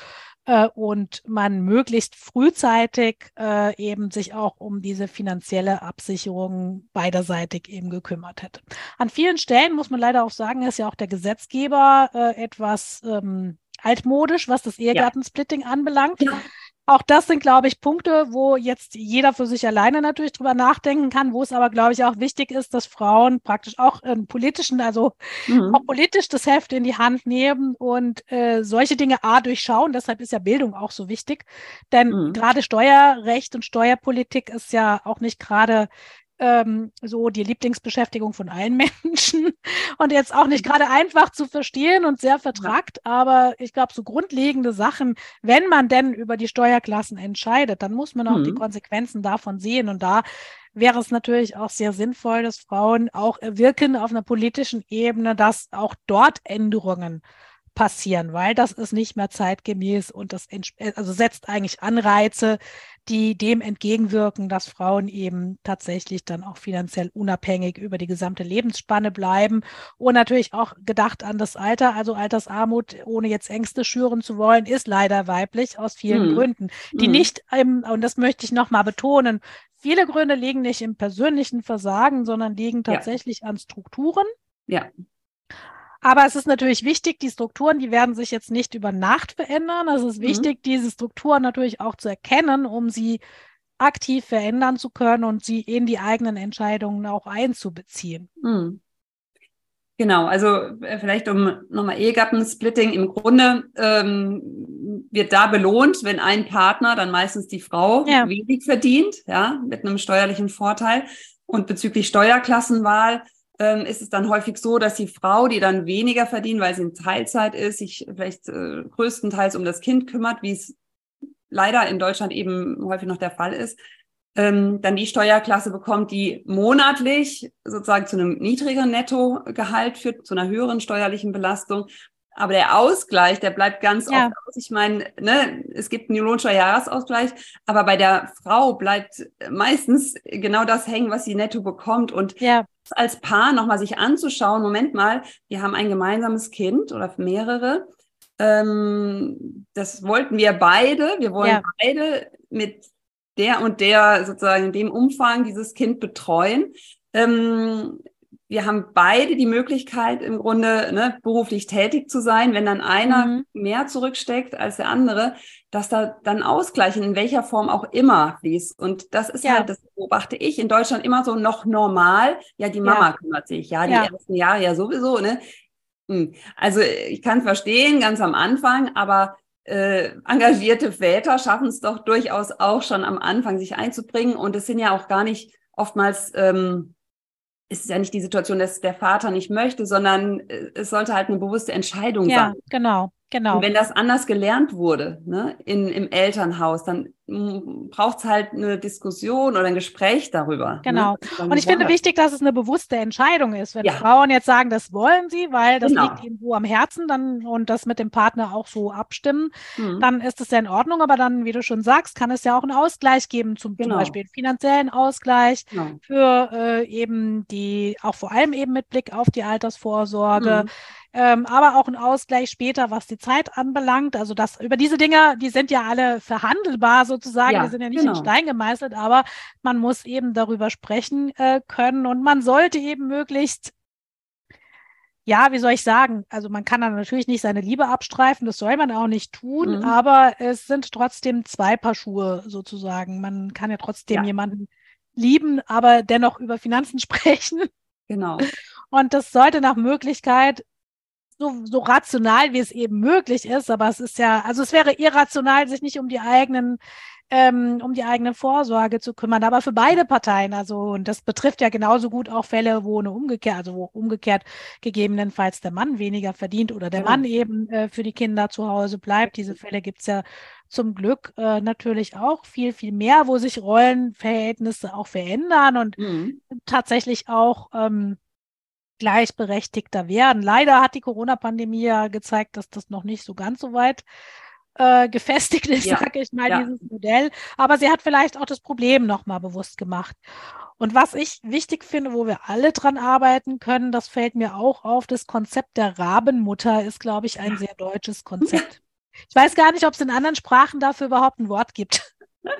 äh, und man möglichst frühzeitig äh, eben sich auch um diese finanzielle Absicherung beiderseitig eben gekümmert hätte. An vielen Stellen muss man leider auch sagen, ist ja auch der Gesetzgeber äh, etwas ähm, altmodisch, was das Ehegattensplitting ja. anbelangt. Ja. Auch das sind, glaube ich, Punkte, wo jetzt jeder für sich alleine natürlich drüber nachdenken kann, wo es aber, glaube ich, auch wichtig ist, dass Frauen praktisch auch im politischen, also mhm. auch politisch das Heft in die Hand nehmen und äh, solche Dinge A durchschauen. Deshalb ist ja Bildung auch so wichtig. Denn mhm. gerade Steuerrecht und Steuerpolitik ist ja auch nicht gerade ähm, so die Lieblingsbeschäftigung von allen Menschen und jetzt auch nicht gerade einfach zu verstehen und sehr vertragt, aber ich glaube, so grundlegende Sachen, wenn man denn über die Steuerklassen entscheidet, dann muss man auch mhm. die Konsequenzen davon sehen und da wäre es natürlich auch sehr sinnvoll, dass Frauen auch wirken auf einer politischen Ebene, dass auch dort Änderungen passieren, weil das ist nicht mehr zeitgemäß und das also setzt eigentlich Anreize, die dem entgegenwirken, dass Frauen eben tatsächlich dann auch finanziell unabhängig über die gesamte Lebensspanne bleiben und natürlich auch gedacht an das Alter, also Altersarmut, ohne jetzt Ängste schüren zu wollen, ist leider weiblich aus vielen hm. Gründen, die hm. nicht, im, und das möchte ich nochmal betonen, viele Gründe liegen nicht im persönlichen Versagen, sondern liegen tatsächlich ja. an Strukturen. Ja. Aber es ist natürlich wichtig, die Strukturen, die werden sich jetzt nicht über Nacht verändern. Es ist mhm. wichtig, diese Strukturen natürlich auch zu erkennen, um sie aktiv verändern zu können und sie in die eigenen Entscheidungen auch einzubeziehen. Mhm. Genau, also äh, vielleicht um nochmal Ehegattensplitting. Im Grunde ähm, wird da belohnt, wenn ein Partner, dann meistens die Frau, ja. wenig verdient, ja, mit einem steuerlichen Vorteil. Und bezüglich Steuerklassenwahl ähm, ist es dann häufig so, dass die Frau, die dann weniger verdient, weil sie in Teilzeit ist, sich vielleicht äh, größtenteils um das Kind kümmert, wie es leider in Deutschland eben häufig noch der Fall ist, ähm, dann die Steuerklasse bekommt, die monatlich sozusagen zu einem niedrigeren Nettogehalt führt, zu einer höheren steuerlichen Belastung. Aber der Ausgleich, der bleibt ganz ja. oft aus. Ich meine, ne, es gibt einen Lohnsteuerjahresausgleich, aber bei der Frau bleibt meistens genau das hängen, was sie netto bekommt. Und ja als Paar nochmal sich anzuschauen, Moment mal, wir haben ein gemeinsames Kind oder mehrere. Ähm, das wollten wir beide. Wir wollen ja. beide mit der und der sozusagen in dem Umfang dieses Kind betreuen. Ähm, wir haben beide die Möglichkeit, im Grunde ne, beruflich tätig zu sein. Wenn dann einer mhm. mehr zurücksteckt als der andere, dass da dann Ausgleichen in welcher Form auch immer fließt. Und das ist ja. halt, das beobachte ich in Deutschland immer so noch normal. Ja, die Mama ja. kümmert sich. Ja, die ja. ersten Jahre ja sowieso. Ne? Hm. Also ich kann verstehen, ganz am Anfang, aber äh, engagierte Väter schaffen es doch durchaus auch schon am Anfang, sich einzubringen. Und es sind ja auch gar nicht oftmals ähm, ist ja nicht die Situation, dass der Vater nicht möchte, sondern äh, es sollte halt eine bewusste Entscheidung ja, sein. Ja, genau. Genau. Und wenn das anders gelernt wurde ne, in, im Elternhaus, dann braucht es halt eine Diskussion oder ein Gespräch darüber. Ne? Genau. Ne? Und ich finde wichtig, dass es eine bewusste Entscheidung ist. Wenn ja. Frauen jetzt sagen, das wollen sie, weil das genau. liegt ihnen so am Herzen dann und das mit dem Partner auch so abstimmen, mhm. dann ist es ja in Ordnung. Aber dann, wie du schon sagst, kann es ja auch einen Ausgleich geben, zum, genau. zum Beispiel einen finanziellen Ausgleich genau. für äh, eben die, auch vor allem eben mit Blick auf die Altersvorsorge. Mhm ähm, aber auch ein Ausgleich später, was die Zeit anbelangt. Also das über diese Dinge, die sind ja alle verhandelbar sozusagen, ja, die sind ja nicht genau. in Stein gemeißelt, aber man muss eben darüber sprechen äh, können und man sollte eben möglichst ja, wie soll ich sagen? Also man kann dann natürlich nicht seine Liebe abstreifen, das soll man auch nicht tun, mhm. aber es sind trotzdem zwei Paar Schuhe sozusagen. Man kann ja trotzdem ja. jemanden lieben, aber dennoch über Finanzen sprechen. Genau. Und das sollte nach Möglichkeit so, so rational, wie es eben möglich ist, aber es ist ja, also es wäre irrational, sich nicht um die eigenen, ähm, um die eigene Vorsorge zu kümmern. Aber für beide Parteien, also, und das betrifft ja genauso gut auch Fälle, wo eine umgekehrt, also wo umgekehrt gegebenenfalls der Mann weniger verdient oder der. Mann eben äh, für die Kinder zu Hause bleibt. Diese Fälle gibt's ja zum Glück äh, natürlich auch viel, viel mehr, wo sich Rollenverhältnisse auch verändern und mhm. tatsächlich auch ähm, gleichberechtigter werden. Leider hat die Corona-Pandemie ja gezeigt, dass das noch nicht so ganz so weit äh, gefestigt ist, ja. sage ich mal, ja. dieses Modell. Aber sie hat vielleicht auch das Problem nochmal bewusst gemacht. Und was ich wichtig finde, wo wir alle dran arbeiten können, das fällt mir auch auf, das Konzept der Rabenmutter ist, glaube ich, ein sehr deutsches Konzept. Ich weiß gar nicht, ob es in anderen Sprachen dafür überhaupt ein Wort gibt.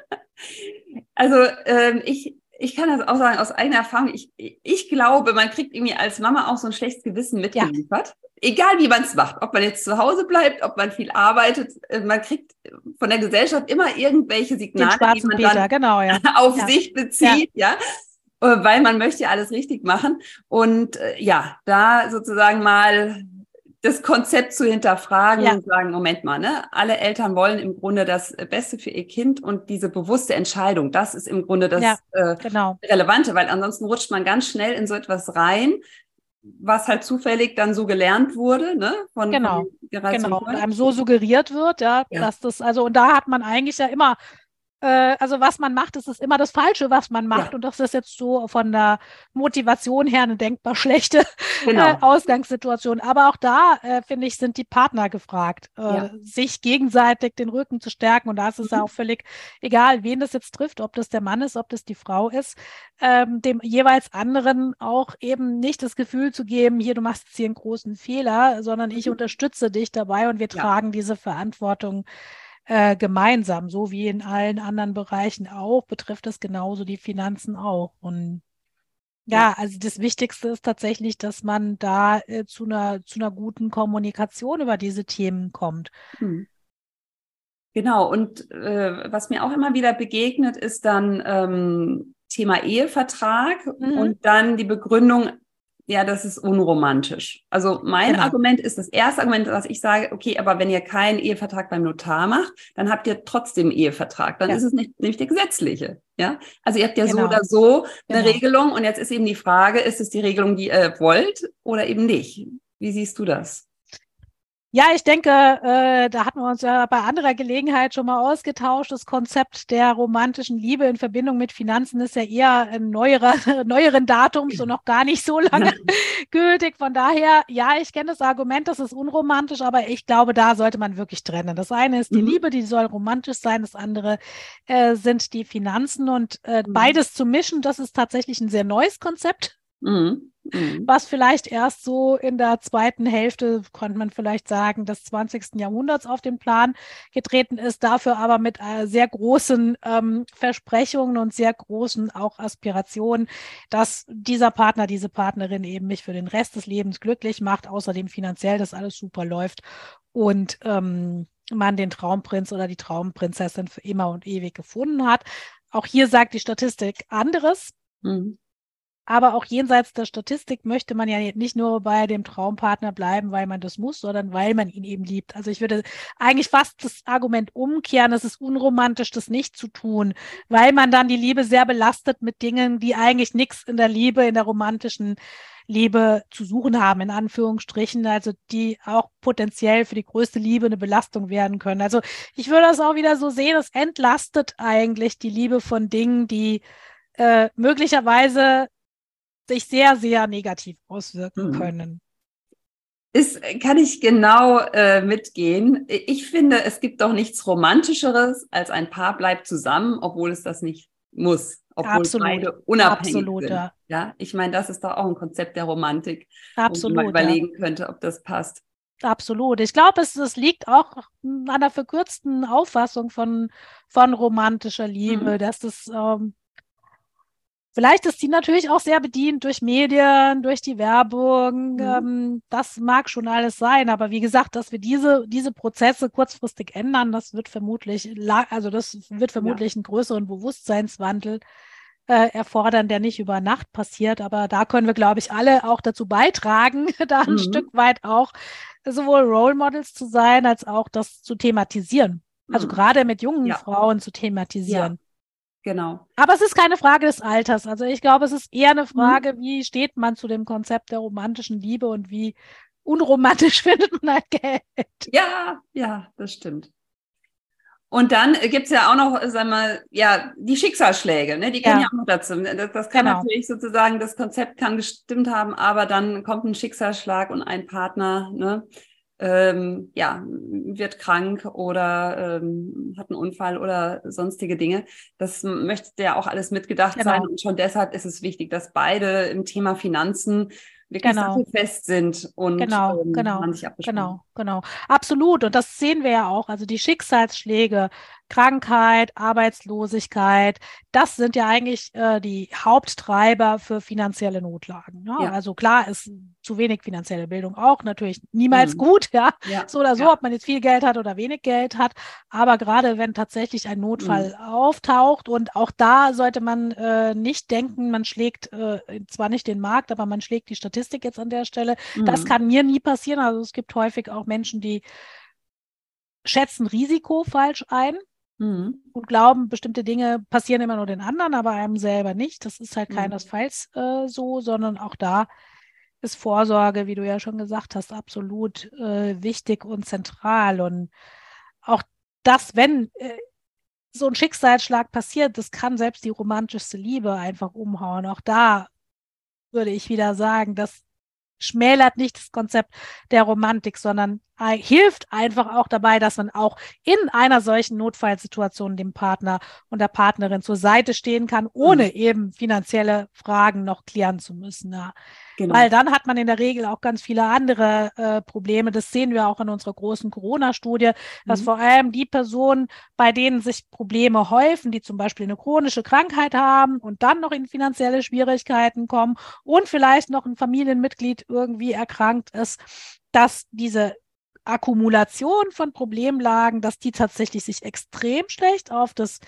Also ähm, ich, ich kann das auch sagen aus eigener Erfahrung. Ich, ich glaube, man kriegt irgendwie als Mama auch so ein schlechtes Gewissen mitgeliefert. Ja. Egal wie man es macht, ob man jetzt zu Hause bleibt, ob man viel arbeitet, äh, man kriegt von der Gesellschaft immer irgendwelche Signale, die man dann genau, ja. auf ja. sich bezieht, ja. ja, weil man möchte ja alles richtig machen. Und äh, ja, da sozusagen mal das Konzept zu hinterfragen ja. und sagen, Moment mal, ne, alle Eltern wollen im Grunde das Beste für ihr Kind und diese bewusste Entscheidung, das ist im Grunde das ja, äh, genau. Relevante, weil ansonsten rutscht man ganz schnell in so etwas rein, was halt zufällig dann so gelernt wurde, ne? Von, genau, von genau. Und einem so suggeriert wird, ja, ja, dass das, also, und da hat man eigentlich ja immer äh, also was man macht, ist es immer das Falsche, was man macht. Ja. Und das ist jetzt so von der Motivation her eine denkbar schlechte genau. äh, Ausgangssituation. Aber auch da, äh, finde ich, sind die Partner gefragt, äh, ja. sich gegenseitig den Rücken zu stärken. Und da ist es mhm. ja auch völlig egal, wen das jetzt trifft, ob das der Mann ist, ob das die Frau ist, ähm, dem jeweils anderen auch eben nicht das Gefühl zu geben, hier, du machst jetzt hier einen großen Fehler, sondern ich mhm. unterstütze dich dabei und wir ja. tragen diese Verantwortung äh, gemeinsam, so wie in allen anderen Bereichen auch, betrifft es genauso die Finanzen auch. Und ja, also das Wichtigste ist tatsächlich, dass man da äh, zu einer zu einer guten Kommunikation über diese Themen kommt. Hm. Genau, und äh, was mir auch immer wieder begegnet, ist dann ähm, Thema Ehevertrag mhm. und dann die Begründung, ja, das ist unromantisch. Also mein genau. Argument ist das erste Argument, dass ich sage, okay, aber wenn ihr keinen Ehevertrag beim Notar macht, dann habt ihr trotzdem Ehevertrag. Dann ja. ist es nicht, nicht der gesetzliche. Ja, also ihr habt ja genau. so oder so eine genau. Regelung und jetzt ist eben die Frage, ist es die Regelung, die ihr wollt oder eben nicht? Wie siehst du das? Ja, ich denke, äh, da hatten wir uns ja bei anderer Gelegenheit schon mal ausgetauscht. Das Konzept der romantischen Liebe in Verbindung mit Finanzen ist ja eher ein neuerer, neueren Datums und noch gar nicht so lange gültig. Von daher, ja, ich kenne das Argument, das ist unromantisch, aber ich glaube, da sollte man wirklich trennen. Das eine ist die mhm. Liebe, die soll romantisch sein. Das andere äh, sind die Finanzen und äh, mhm. beides zu mischen, das ist tatsächlich ein sehr neues Konzept. Mhm. Mhm. Was vielleicht erst so in der zweiten Hälfte, könnte man vielleicht sagen, des 20. Jahrhunderts auf den Plan getreten ist, dafür aber mit äh, sehr großen ähm, Versprechungen und sehr großen auch Aspirationen, dass dieser Partner, diese Partnerin eben mich für den Rest des Lebens glücklich macht, außerdem finanziell, dass alles super läuft und ähm, man den Traumprinz oder die Traumprinzessin für immer und ewig gefunden hat. Auch hier sagt die Statistik anderes. Mhm. Aber auch jenseits der Statistik möchte man ja nicht nur bei dem Traumpartner bleiben, weil man das muss, sondern weil man ihn eben liebt. Also ich würde eigentlich fast das Argument umkehren, es ist unromantisch, das nicht zu tun, weil man dann die Liebe sehr belastet mit Dingen, die eigentlich nichts in der Liebe, in der romantischen Liebe zu suchen haben, in Anführungsstrichen, also die auch potenziell für die größte Liebe eine Belastung werden können. Also ich würde das auch wieder so sehen, es entlastet eigentlich die Liebe von Dingen, die äh, möglicherweise sich sehr, sehr negativ auswirken mhm. können. Ist, kann ich genau äh, mitgehen. Ich finde, es gibt doch nichts Romantischeres, als ein Paar bleibt zusammen, obwohl es das nicht muss. Obwohl Absolut. beide unabhängig Absolut, sind. Ja. ja, ich meine, das ist doch auch ein Konzept der Romantik. Absolut. Wo man überlegen ja. könnte, ob das passt. Absolut. Ich glaube, es, es liegt auch an einer verkürzten Auffassung von, von romantischer Liebe, mhm. dass das ähm, Vielleicht ist sie natürlich auch sehr bedient durch Medien, durch die Werbung. Mhm. Ähm, das mag schon alles sein. Aber wie gesagt, dass wir diese, diese Prozesse kurzfristig ändern, das wird vermutlich, also das wird vermutlich ja. einen größeren Bewusstseinswandel äh, erfordern, der nicht über Nacht passiert. Aber da können wir, glaube ich, alle auch dazu beitragen, da ein mhm. Stück weit auch sowohl Role Models zu sein, als auch das zu thematisieren. Also mhm. gerade mit jungen ja. Frauen zu thematisieren. Ja. Genau. Aber es ist keine Frage des Alters. Also ich glaube, es ist eher eine mhm. Frage, mhm. wie steht man zu dem Konzept der romantischen Liebe und wie unromantisch findet man halt Geld. Ja, ja, das stimmt. Und dann gibt es ja auch noch, sag mal, ja, die Schicksalsschläge, ne? die gehören ja. ja auch noch dazu. Das, das kann genau. natürlich sozusagen, das Konzept kann gestimmt haben, aber dann kommt ein Schicksalsschlag und ein Partner, ne? Ähm, ja, wird krank oder ähm, hat einen Unfall oder sonstige Dinge. Das möchte ja auch alles mitgedacht genau. sein und schon deshalb ist es wichtig, dass beide im Thema Finanzen wirklich genau. fest sind und genau, ähm, genau, man sich genau. genau. Absolut. Und das sehen wir ja auch. Also die Schicksalsschläge, Krankheit, Arbeitslosigkeit, das sind ja eigentlich äh, die Haupttreiber für finanzielle Notlagen. Ne? Ja. Also klar ist zu wenig finanzielle Bildung auch natürlich niemals mhm. gut, ja? ja. So oder so, ja. ob man jetzt viel Geld hat oder wenig Geld hat. Aber gerade wenn tatsächlich ein Notfall mhm. auftaucht und auch da sollte man äh, nicht denken, man schlägt äh, zwar nicht den Markt, aber man schlägt die Statistik jetzt an der Stelle. Mhm. Das kann mir nie passieren. Also es gibt häufig auch Menschen, die schätzen Risiko falsch ein mhm. und glauben, bestimmte Dinge passieren immer nur den anderen, aber einem selber nicht. Das ist halt mhm. keinesfalls äh, so, sondern auch da ist Vorsorge, wie du ja schon gesagt hast, absolut äh, wichtig und zentral. Und auch das, wenn äh, so ein Schicksalsschlag passiert, das kann selbst die romantischste Liebe einfach umhauen. Auch da würde ich wieder sagen, das schmälert nicht das Konzept der Romantik, sondern hilft einfach auch dabei, dass man auch in einer solchen Notfallsituation dem Partner und der Partnerin zur Seite stehen kann, ohne mhm. eben finanzielle Fragen noch klären zu müssen. Ja. Genau. Weil dann hat man in der Regel auch ganz viele andere äh, Probleme. Das sehen wir auch in unserer großen Corona-Studie, dass mhm. vor allem die Personen, bei denen sich Probleme häufen, die zum Beispiel eine chronische Krankheit haben und dann noch in finanzielle Schwierigkeiten kommen und vielleicht noch ein Familienmitglied irgendwie erkrankt ist, dass diese Akkumulation von Problemlagen, dass die tatsächlich sich extrem schlecht auf das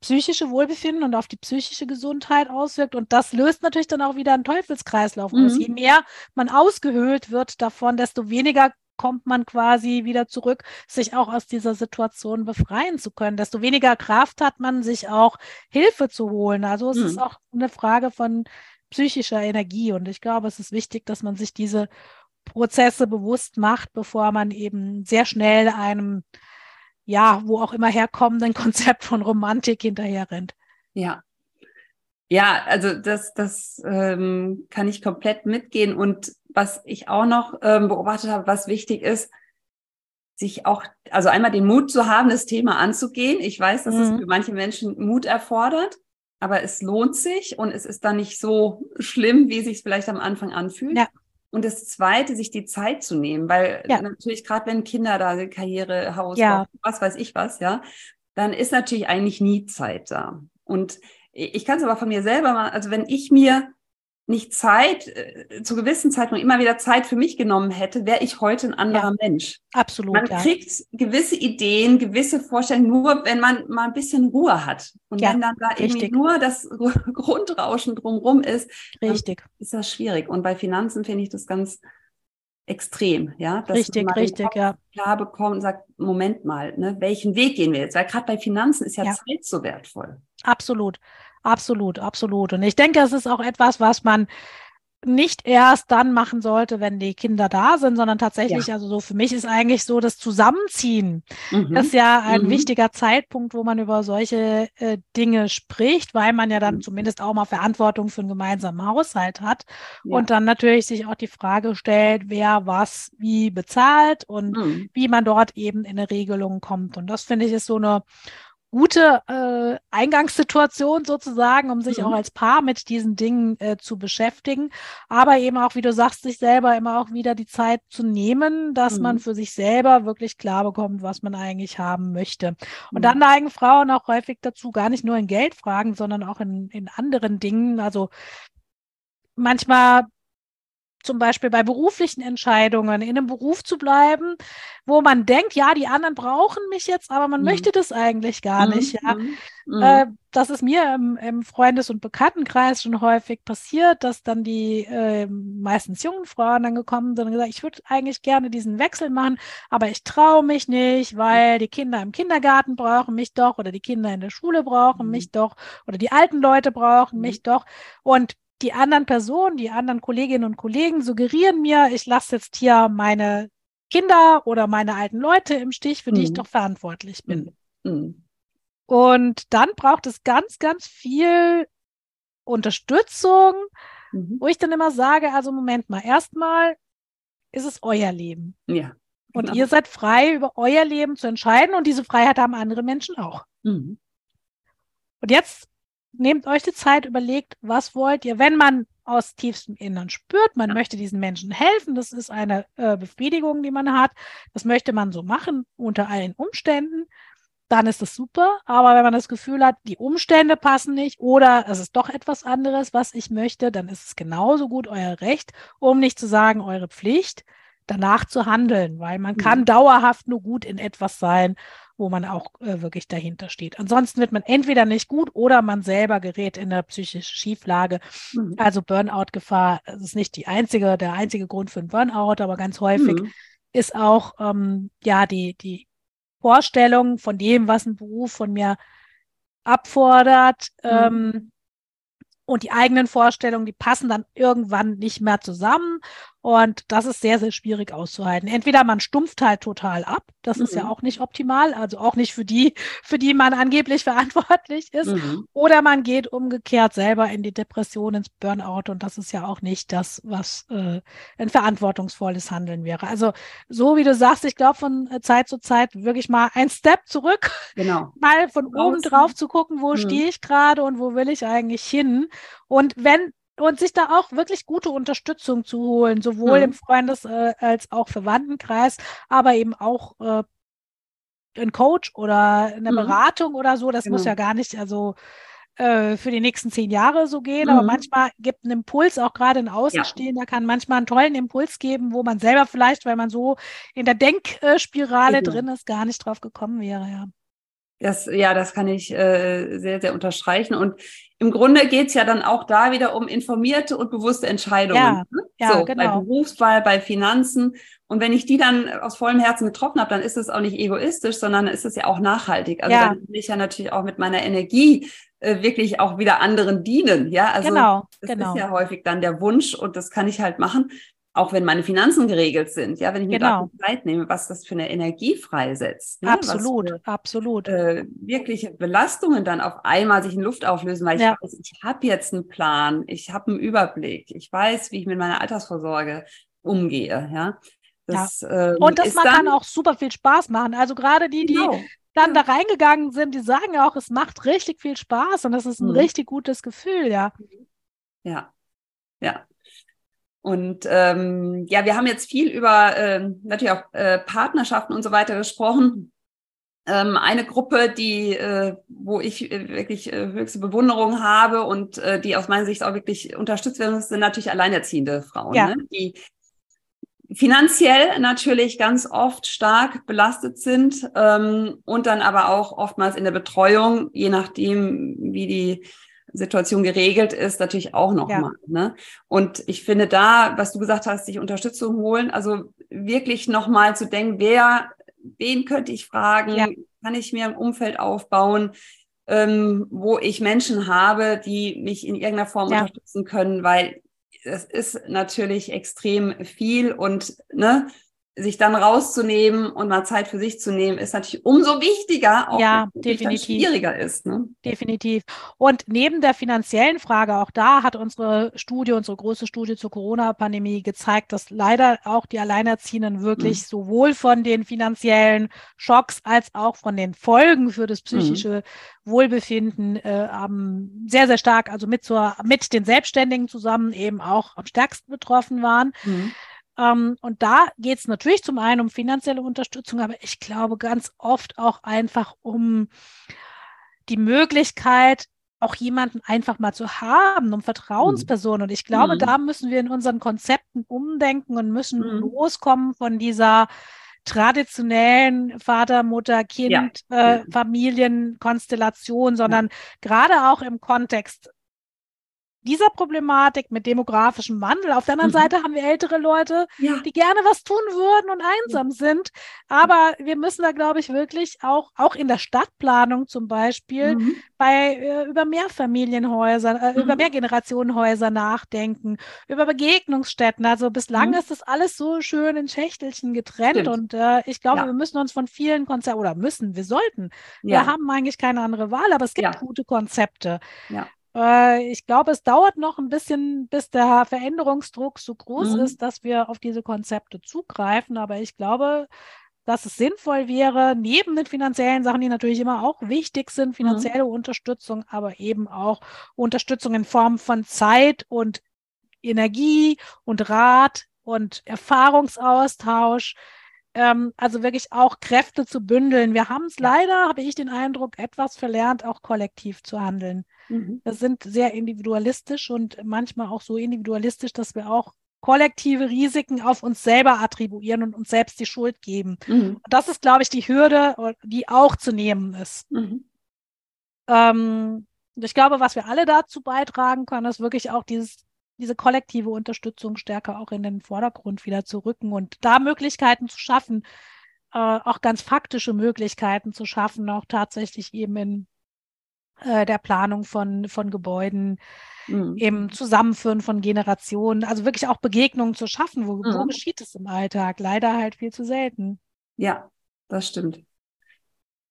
psychische Wohlbefinden und auf die psychische Gesundheit auswirkt. Und das löst natürlich dann auch wieder einen Teufelskreislauf mhm. aus. Je mehr man ausgehöhlt wird davon, desto weniger kommt man quasi wieder zurück, sich auch aus dieser Situation befreien zu können. Desto weniger Kraft hat man, sich auch Hilfe zu holen. Also es mhm. ist auch eine Frage von psychischer Energie. Und ich glaube, es ist wichtig, dass man sich diese Prozesse bewusst macht, bevor man eben sehr schnell einem, ja, wo auch immer herkommenden Konzept von Romantik hinterher rennt. Ja. Ja, also das, das ähm, kann ich komplett mitgehen. Und was ich auch noch ähm, beobachtet habe, was wichtig ist, sich auch, also einmal den Mut zu haben, das Thema anzugehen. Ich weiß, dass mhm. es für manche Menschen Mut erfordert, aber es lohnt sich und es ist dann nicht so schlimm, wie es sich vielleicht am Anfang anfühlt. Ja. Und das Zweite, sich die Zeit zu nehmen, weil ja. natürlich gerade wenn Kinder da Karriere, Haus, ja. was weiß ich was, ja, dann ist natürlich eigentlich nie Zeit da. Und ich kann es aber von mir selber mal, also wenn ich mir nicht Zeit, äh, zu gewissen Zeitpunkten immer wieder Zeit für mich genommen hätte, wäre ich heute ein anderer ja, Mensch. Absolut. Man ja. kriegt gewisse Ideen, gewisse Vorstellungen nur, wenn man mal ein bisschen Ruhe hat. Und ja, wenn dann da richtig. irgendwie nur das Grundrauschen drumherum ist, richtig. ist das schwierig. Und bei Finanzen finde ich das ganz extrem, ja. Dass richtig, man richtig, ja. Klar bekommt und sagt, Moment mal, ne, welchen Weg gehen wir jetzt? Weil gerade bei Finanzen ist ja, ja Zeit so wertvoll. Absolut. Absolut, absolut. Und ich denke, es ist auch etwas, was man nicht erst dann machen sollte, wenn die Kinder da sind, sondern tatsächlich, ja. also so für mich ist eigentlich so das Zusammenziehen. Mhm. Das ist ja ein mhm. wichtiger Zeitpunkt, wo man über solche äh, Dinge spricht, weil man ja dann mhm. zumindest auch mal Verantwortung für einen gemeinsamen Haushalt hat ja. und dann natürlich sich auch die Frage stellt, wer was wie bezahlt und mhm. wie man dort eben in eine Regelung kommt. Und das finde ich ist so eine gute äh, Eingangssituation sozusagen, um sich mhm. auch als Paar mit diesen Dingen äh, zu beschäftigen. Aber eben auch, wie du sagst, sich selber immer auch wieder die Zeit zu nehmen, dass mhm. man für sich selber wirklich klar bekommt, was man eigentlich haben möchte. Und mhm. dann neigen Frauen auch häufig dazu, gar nicht nur in Geldfragen, sondern auch in, in anderen Dingen. Also manchmal zum Beispiel bei beruflichen Entscheidungen in einem Beruf zu bleiben, wo man denkt, ja, die anderen brauchen mich jetzt, aber man mhm. möchte das eigentlich gar mhm. nicht. Ja. Mhm. mhm. Äh, das ist mir im, im, Freundes- und Bekanntenkreis schon häufig passiert, dass dann die äh, meistens jungen Frauen dann gekommen sind und gesagt, ich würde eigentlich gerne diesen Wechsel machen, aber ich traue mich nicht, weil die Kinder im Kindergarten brauchen mich doch oder die Kinder in der Schule brauchen mhm. mich doch oder die alten Leute brauchen mhm. mich doch. Und die anderen Personen, die anderen Kolleginnen und Kollegen suggerieren mir, ich lasse jetzt hier meine Kinder oder meine alten Leute im Stich, für die ich mhm. doch verantwortlich bin. Mhm. Und dann braucht es ganz, ganz viel Unterstützung, mhm. wo ich dann immer sage, also Moment mal, erstmal ist es euer Leben. Ja. Und genau. ihr seid frei, über euer Leben zu entscheiden und diese Freiheit haben andere Menschen auch. Mhm. Und jetzt nehmt euch die Zeit, überlegt, was wollt ihr, wenn man aus tiefstem Innern spürt. Man ja. möchte diesen Menschen helfen. Das ist eine äh, Befriedigung, die man hat. Das möchte man so machen unter allen Umständen. Dann ist das super. Aber wenn man das Gefühl hat, die Umstände passen nicht oder es ist doch etwas anderes, was ich möchte, dann ist es genauso gut euer Recht, um nicht zu sagen eure Pflicht, danach zu handeln, weil man mhm. kann dauerhaft nur gut in etwas sein, wo man auch äh, wirklich dahinter steht. Ansonsten wird man entweder nicht gut oder man selber gerät in eine psychische Schieflage. Mhm. Also Burnout-Gefahr ist nicht die einzige, der einzige Grund für ein Burnout, aber ganz häufig mhm. ist auch ähm, ja die, die Vorstellung von dem, was ein Beruf von mir abfordert, mhm. ähm, und die eigenen Vorstellungen, die passen dann irgendwann nicht mehr zusammen. Und das ist sehr, sehr schwierig auszuhalten. Entweder man stumpft halt total ab, das mhm. ist ja mhm. auch nicht optimal, also auch nicht für die, für die man angeblich verantwortlich ist, mhm. oder man geht umgekehrt selber in die Depression, ins Burnout und das ist ja auch nicht das, was äh, ein verantwortungsvolles Handeln wäre. Also so wie du sagst, ich glaube von äh, Zeit zu Zeit wirklich mal ein Step zurück, genau. mal von oben drauf zu gucken, wo mhm. stehe ich gerade und wo will ich eigentlich hin. Und wenn und sich da auch wirklich gute Unterstützung zu holen, sowohl mhm. im Freundes- äh, als auch Verwandtenkreis, aber eben auch äh, ein Coach oder eine mhm. Beratung oder so. Das genau. muss ja gar nicht, also äh, für die nächsten zehn Jahre so gehen, mhm. aber manchmal gibt ein Impuls auch gerade ein Außenstehender, ja. kann manchmal einen tollen Impuls geben, wo man selber vielleicht, weil man so in der Denkspirale genau. drin ist, gar nicht drauf gekommen wäre, ja. Das, ja, das kann ich äh, sehr, sehr unterstreichen. Und im Grunde geht's ja dann auch da wieder um informierte und bewusste Entscheidungen. Ja, ne? ja so, genau. Bei Berufswahl, bei Finanzen. Und wenn ich die dann aus vollem Herzen getroffen habe, dann ist es auch nicht egoistisch, sondern ist es ja auch nachhaltig. Also ja. dann will ich ja natürlich auch mit meiner Energie äh, wirklich auch wieder anderen dienen. Ja, also genau, das genau. ist ja häufig dann der Wunsch und das kann ich halt machen auch wenn meine Finanzen geregelt sind, ja, wenn ich mir genau. Zeit nehme, was das für eine Energie freisetzt. Ne? Absolut, für, absolut. Äh, wirkliche Belastungen dann auf einmal sich in Luft auflösen, weil ja. ich weiß, ich habe jetzt einen Plan, ich habe einen Überblick, ich weiß, wie ich mit meiner Altersvorsorge umgehe, ja. Das, ja. Ähm, Und das man kann auch super viel Spaß machen. Also gerade die, die genau. dann da reingegangen sind, die sagen ja auch, es macht richtig viel Spaß und das ist ein mhm. richtig gutes Gefühl, ja. Ja, ja. Und ähm, ja, wir haben jetzt viel über äh, natürlich auch äh, Partnerschaften und so weiter gesprochen. Ähm, eine Gruppe, die, äh, wo ich äh, wirklich äh, höchste Bewunderung habe und äh, die aus meiner Sicht auch wirklich unterstützt werden, sind natürlich alleinerziehende Frauen, ja. ne? die finanziell natürlich ganz oft stark belastet sind ähm, und dann aber auch oftmals in der Betreuung, je nachdem, wie die Situation geregelt ist, natürlich auch nochmal. Ja. Ne? Und ich finde da, was du gesagt hast, sich Unterstützung holen, also wirklich nochmal zu denken, wer, wen könnte ich fragen, ja. kann ich mir ein Umfeld aufbauen, ähm, wo ich Menschen habe, die mich in irgendeiner Form ja. unterstützen können, weil es ist natürlich extrem viel und ne, sich dann rauszunehmen und mal Zeit für sich zu nehmen, ist natürlich umso wichtiger, auch ja, definitiv. schwieriger ist. Ne? Definitiv. Und neben der finanziellen Frage, auch da hat unsere Studie, unsere große Studie zur Corona-Pandemie gezeigt, dass leider auch die Alleinerziehenden wirklich mhm. sowohl von den finanziellen Schocks als auch von den Folgen für das psychische mhm. Wohlbefinden äh, sehr, sehr stark, also mit, zur, mit den Selbstständigen zusammen eben auch am stärksten betroffen waren. Mhm. Ähm, und da geht es natürlich zum einen um finanzielle Unterstützung, aber ich glaube ganz oft auch einfach um die Möglichkeit, auch jemanden einfach mal zu haben, um Vertrauenspersonen. Und ich glaube, mhm. da müssen wir in unseren Konzepten umdenken und müssen mhm. loskommen von dieser traditionellen Vater, Mutter, Kind, ja. äh, Familienkonstellation, sondern ja. gerade auch im Kontext dieser Problematik mit demografischem Wandel. Auf der anderen mhm. Seite haben wir ältere Leute, ja. die gerne was tun würden und einsam ja. sind. Aber wir müssen da, glaube ich, wirklich auch, auch in der Stadtplanung zum Beispiel mhm. bei, äh, über Mehrfamilienhäuser, äh, mhm. über Mehrgenerationenhäuser nachdenken, über Begegnungsstätten. Also bislang mhm. ist das alles so schön in Schächtelchen getrennt Stimmt. und äh, ich glaube, ja. wir müssen uns von vielen Konzepten, oder müssen, wir sollten. Wir haben eigentlich keine andere Wahl, aber es gibt gute Konzepte. Äh, ich glaube, es dauert noch ein bisschen, bis der Veränderungsdruck so groß mhm. ist, dass wir auf diese Konzepte zugreifen. Aber ich glaube, dass es sinnvoll wäre, neben den finanziellen Sachen, die natürlich immer auch wichtig sind, mhm. finanzielle mhm. Unterstützung, aber eben auch Unterstützung in Form von Zeit und Energie und Rat und Erfahrungsaustausch. Ähm, also wirklich auch Kräfte zu bündeln. Wir haben es leider, habe ich den Eindruck, etwas verlernt, auch kollektiv zu handeln. Mhm. Wir sind sehr individualistisch und manchmal auch so individualistisch, dass wir auch kollektive Risiken auf uns selber attribuieren und uns selbst die Schuld geben. Mhm. Das ist, glaube ich, die Hürde, die auch zu nehmen ist. Mhm. Ähm, ich glaube, was wir alle dazu beitragen können, ist wirklich auch dieses, diese kollektive Unterstützung stärker auch in den Vordergrund wieder zu rücken und da Möglichkeiten zu schaffen, äh, auch ganz faktische Möglichkeiten zu schaffen, auch tatsächlich eben in äh, der Planung von, von Gebäuden, mhm. im Zusammenführen von Generationen, also wirklich auch Begegnungen zu schaffen. Wo, mhm. wo geschieht es im Alltag? Leider halt viel zu selten. Ja, das stimmt.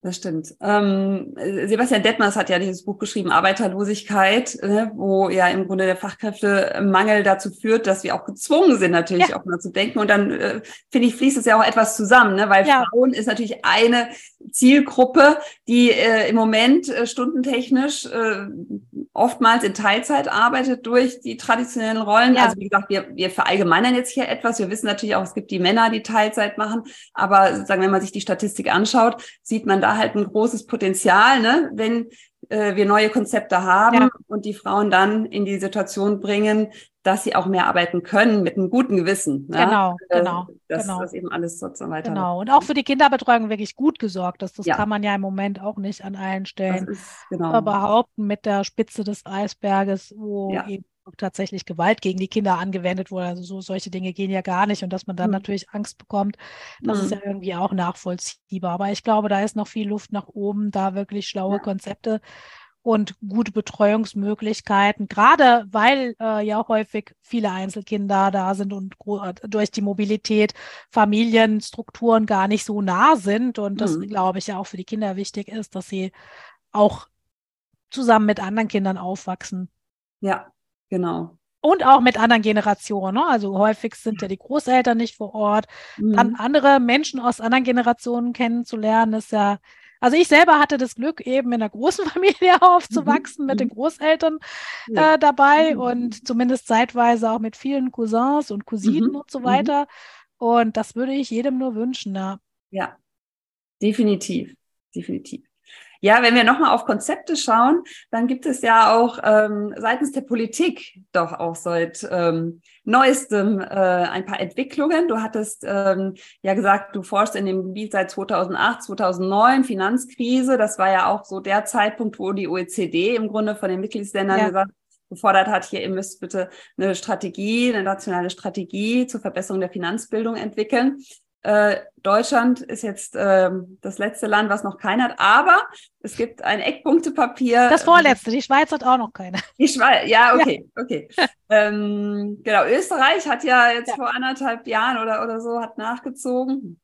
Das stimmt. Ähm, Sebastian Detmers hat ja dieses Buch geschrieben, Arbeiterlosigkeit, ne, wo ja im Grunde der Fachkräftemangel dazu führt, dass wir auch gezwungen sind, natürlich ja. auch mal zu denken. Und dann, äh, finde ich, fließt es ja auch etwas zusammen, ne, weil ja. Frauen ist natürlich eine Zielgruppe, die äh, im Moment äh, stundentechnisch äh, oftmals in Teilzeit arbeitet durch die traditionellen Rollen. Ja. Also wie gesagt, wir, wir verallgemeinern jetzt hier etwas. Wir wissen natürlich auch, es gibt die Männer, die Teilzeit machen. Aber sagen, wenn man sich die Statistik anschaut, sieht man da halt ein großes Potenzial, ne? wenn äh, wir neue Konzepte haben ja. und die Frauen dann in die Situation bringen, dass sie auch mehr arbeiten können mit einem guten Gewissen. Ne? Genau, äh, genau. Dass genau. das eben alles so weiter. Genau. Und auch für die Kinderbetreuung wirklich gut gesorgt ist. Das ja. kann man ja im Moment auch nicht an allen Stellen ist, genau. behaupten mit der Spitze des Eisberges, wo ja. eben tatsächlich Gewalt gegen die Kinder angewendet wurde. Also so solche Dinge gehen ja gar nicht und dass man dann mhm. natürlich Angst bekommt, das mhm. ist ja irgendwie auch nachvollziehbar. Aber ich glaube, da ist noch viel Luft nach oben, da wirklich schlaue ja. Konzepte und gute Betreuungsmöglichkeiten, gerade weil äh, ja häufig viele Einzelkinder da sind und äh, durch die Mobilität Familienstrukturen gar nicht so nah sind. Und das, mhm. glaube ich, ja auch für die Kinder wichtig ist, dass sie auch zusammen mit anderen Kindern aufwachsen. Ja, genau. Und auch mit anderen Generationen. Ne? Also häufig sind ja die Großeltern nicht vor Ort. Mhm. Dann andere Menschen aus anderen Generationen kennenzulernen, ist ja also ich selber hatte das Glück, eben in einer großen Familie aufzuwachsen, mhm. mit den mhm. Großeltern ja. äh, dabei mhm. und zumindest zeitweise auch mit vielen Cousins und Cousinen mhm. und so mhm. weiter. Und das würde ich jedem nur wünschen. Ja, ja definitiv, definitiv. Ja, wenn wir nochmal auf Konzepte schauen, dann gibt es ja auch ähm, seitens der Politik doch auch seit ähm, neuestem äh, ein paar Entwicklungen. Du hattest ähm, ja gesagt, du forschst in dem Gebiet seit 2008, 2009, Finanzkrise. Das war ja auch so der Zeitpunkt, wo die OECD im Grunde von den Mitgliedsländern ja. gesagt gefordert hat, hier, ihr müsst bitte eine Strategie, eine nationale Strategie zur Verbesserung der Finanzbildung entwickeln. Äh, Deutschland ist jetzt äh, das letzte Land, was noch keiner hat, aber es gibt ein Eckpunktepapier. Das vorletzte, die Schweiz hat auch noch keine. Die Schweiz, ja, okay, ja. okay. ähm, genau, Österreich hat ja jetzt ja. vor anderthalb Jahren oder, oder so, hat nachgezogen.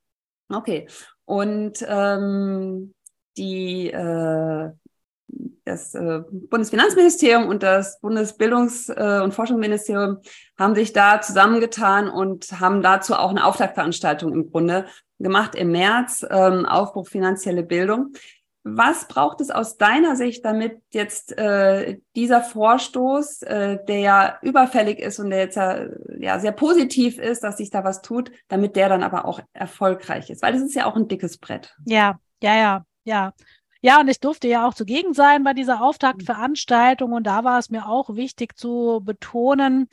Okay. Und ähm, die äh, das äh, Bundesfinanzministerium und das Bundesbildungs- äh, und Forschungsministerium haben sich da zusammengetan und haben dazu auch eine Auftaktveranstaltung im Grunde gemacht im März, ähm, Aufbruch finanzielle Bildung. Was braucht es aus deiner Sicht, damit jetzt äh, dieser Vorstoß, der ja überfällig ist und der jetzt ja sehr positiv ist, dass sich da was tut, damit der dann aber auch erfolgreich ist? Weil das ist ja auch ein dickes Brett. Ja, ja, ja, ja. Ja, und ich durfte ja auch zugegen sein bei dieser Auftaktveranstaltung und da war es mir auch wichtig zu betonen,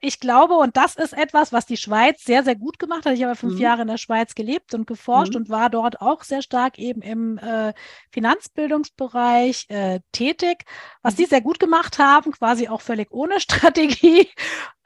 ich glaube, und das ist etwas, was die Schweiz sehr, sehr gut gemacht hat. Ich habe fünf mhm. Jahre in der Schweiz gelebt und geforscht mhm. und war dort auch sehr stark eben im äh, Finanzbildungsbereich äh, tätig. Was die sehr gut gemacht haben, quasi auch völlig ohne Strategie,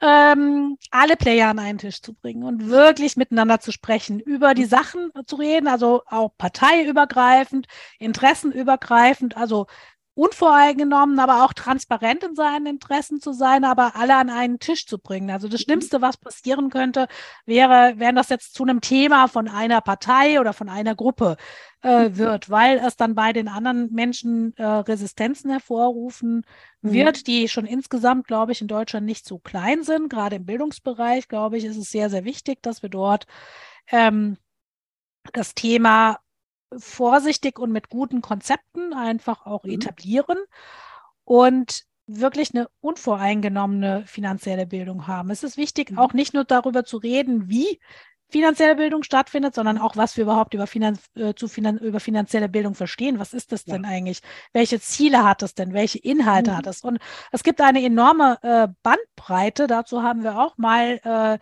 ähm, alle Player an einen Tisch zu bringen und wirklich miteinander zu sprechen, über die Sachen zu reden, also auch parteiübergreifend, interessenübergreifend, also unvoreingenommen, aber auch transparent in seinen Interessen zu sein, aber alle an einen Tisch zu bringen. Also das mhm. Schlimmste, was passieren könnte, wäre, wenn das jetzt zu einem Thema von einer Partei oder von einer Gruppe äh, mhm. wird, weil es dann bei den anderen Menschen äh, Resistenzen hervorrufen mhm. wird, die schon insgesamt, glaube ich, in Deutschland nicht so klein sind. Gerade im Bildungsbereich, glaube ich, ist es sehr, sehr wichtig, dass wir dort ähm, das Thema vorsichtig und mit guten Konzepten einfach auch mhm. etablieren. Und wirklich eine unvoreingenommene finanzielle Bildung haben. Es ist wichtig, mhm. auch nicht nur darüber zu reden, wie finanzielle Bildung stattfindet, sondern auch, was wir überhaupt über, Finan äh, zu Finan über finanzielle Bildung verstehen. Was ist das ja. denn eigentlich? Welche Ziele hat es denn? Welche Inhalte mhm. hat es? Und es gibt eine enorme äh, Bandbreite. Dazu haben wir auch mal äh,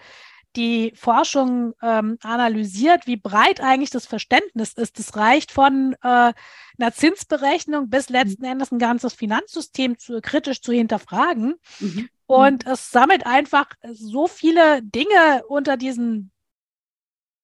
die Forschung ähm, analysiert, wie breit eigentlich das Verständnis ist. Das reicht von äh, einer Zinsberechnung bis mhm. letzten Endes ein ganzes Finanzsystem zu, kritisch zu hinterfragen. Mhm. Und es sammelt einfach so viele Dinge unter diesen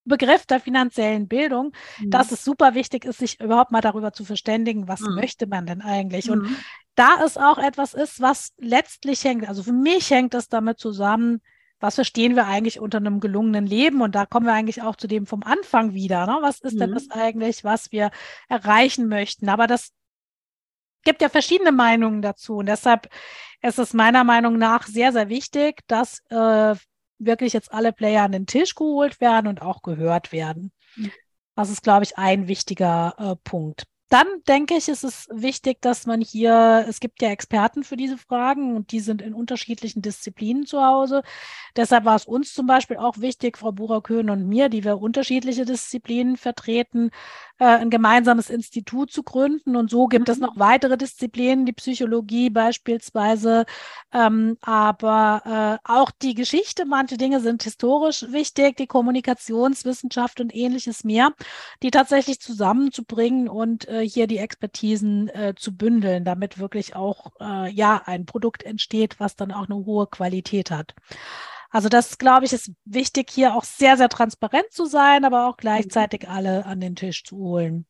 Begriff der finanziellen Bildung, mhm. dass es super wichtig ist, sich überhaupt mal darüber zu verständigen, was mhm. möchte man denn eigentlich? Und mhm. da es auch etwas ist, was letztlich hängt, also für mich hängt es damit zusammen, was verstehen wir eigentlich unter einem gelungenen Leben? Und da kommen wir eigentlich auch zu dem vom Anfang wieder. Ne? Was ist mhm. denn das eigentlich, was wir erreichen möchten? Aber das gibt ja verschiedene Meinungen dazu. Und deshalb ist es meiner Meinung nach sehr, sehr wichtig, dass äh, wirklich jetzt alle Player an den Tisch geholt werden und auch gehört werden. Mhm. Das ist, glaube ich, ein wichtiger äh, Punkt. Dann denke ich, ist es wichtig, dass man hier, es gibt ja Experten für diese Fragen und die sind in unterschiedlichen Disziplinen zu Hause. Deshalb war es uns zum Beispiel auch wichtig, Frau Bucher-Köhn und mir, die wir unterschiedliche Disziplinen vertreten, äh, ein gemeinsames Institut zu gründen. Und so gibt mhm. es noch weitere Disziplinen, die Psychologie beispielsweise, ähm, aber äh, auch die Geschichte. Manche Dinge sind historisch wichtig, die Kommunikationswissenschaft und ähnliches mehr, die tatsächlich zusammenzubringen und äh, hier die Expertisen äh, zu bündeln, damit wirklich auch äh, ja ein Produkt entsteht, was dann auch eine hohe Qualität hat. Also das, glaube ich, ist wichtig, hier auch sehr, sehr transparent zu sein, aber auch gleichzeitig alle an den Tisch zu holen.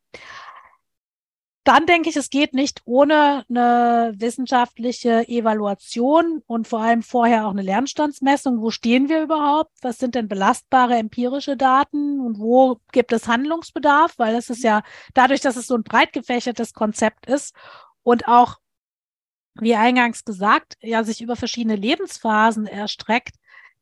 Dann denke ich, es geht nicht ohne eine wissenschaftliche Evaluation und vor allem vorher auch eine Lernstandsmessung. Wo stehen wir überhaupt? Was sind denn belastbare empirische Daten und wo gibt es Handlungsbedarf? Weil es ist ja dadurch, dass es so ein breit gefächertes Konzept ist und auch, wie eingangs gesagt, ja sich über verschiedene Lebensphasen erstreckt,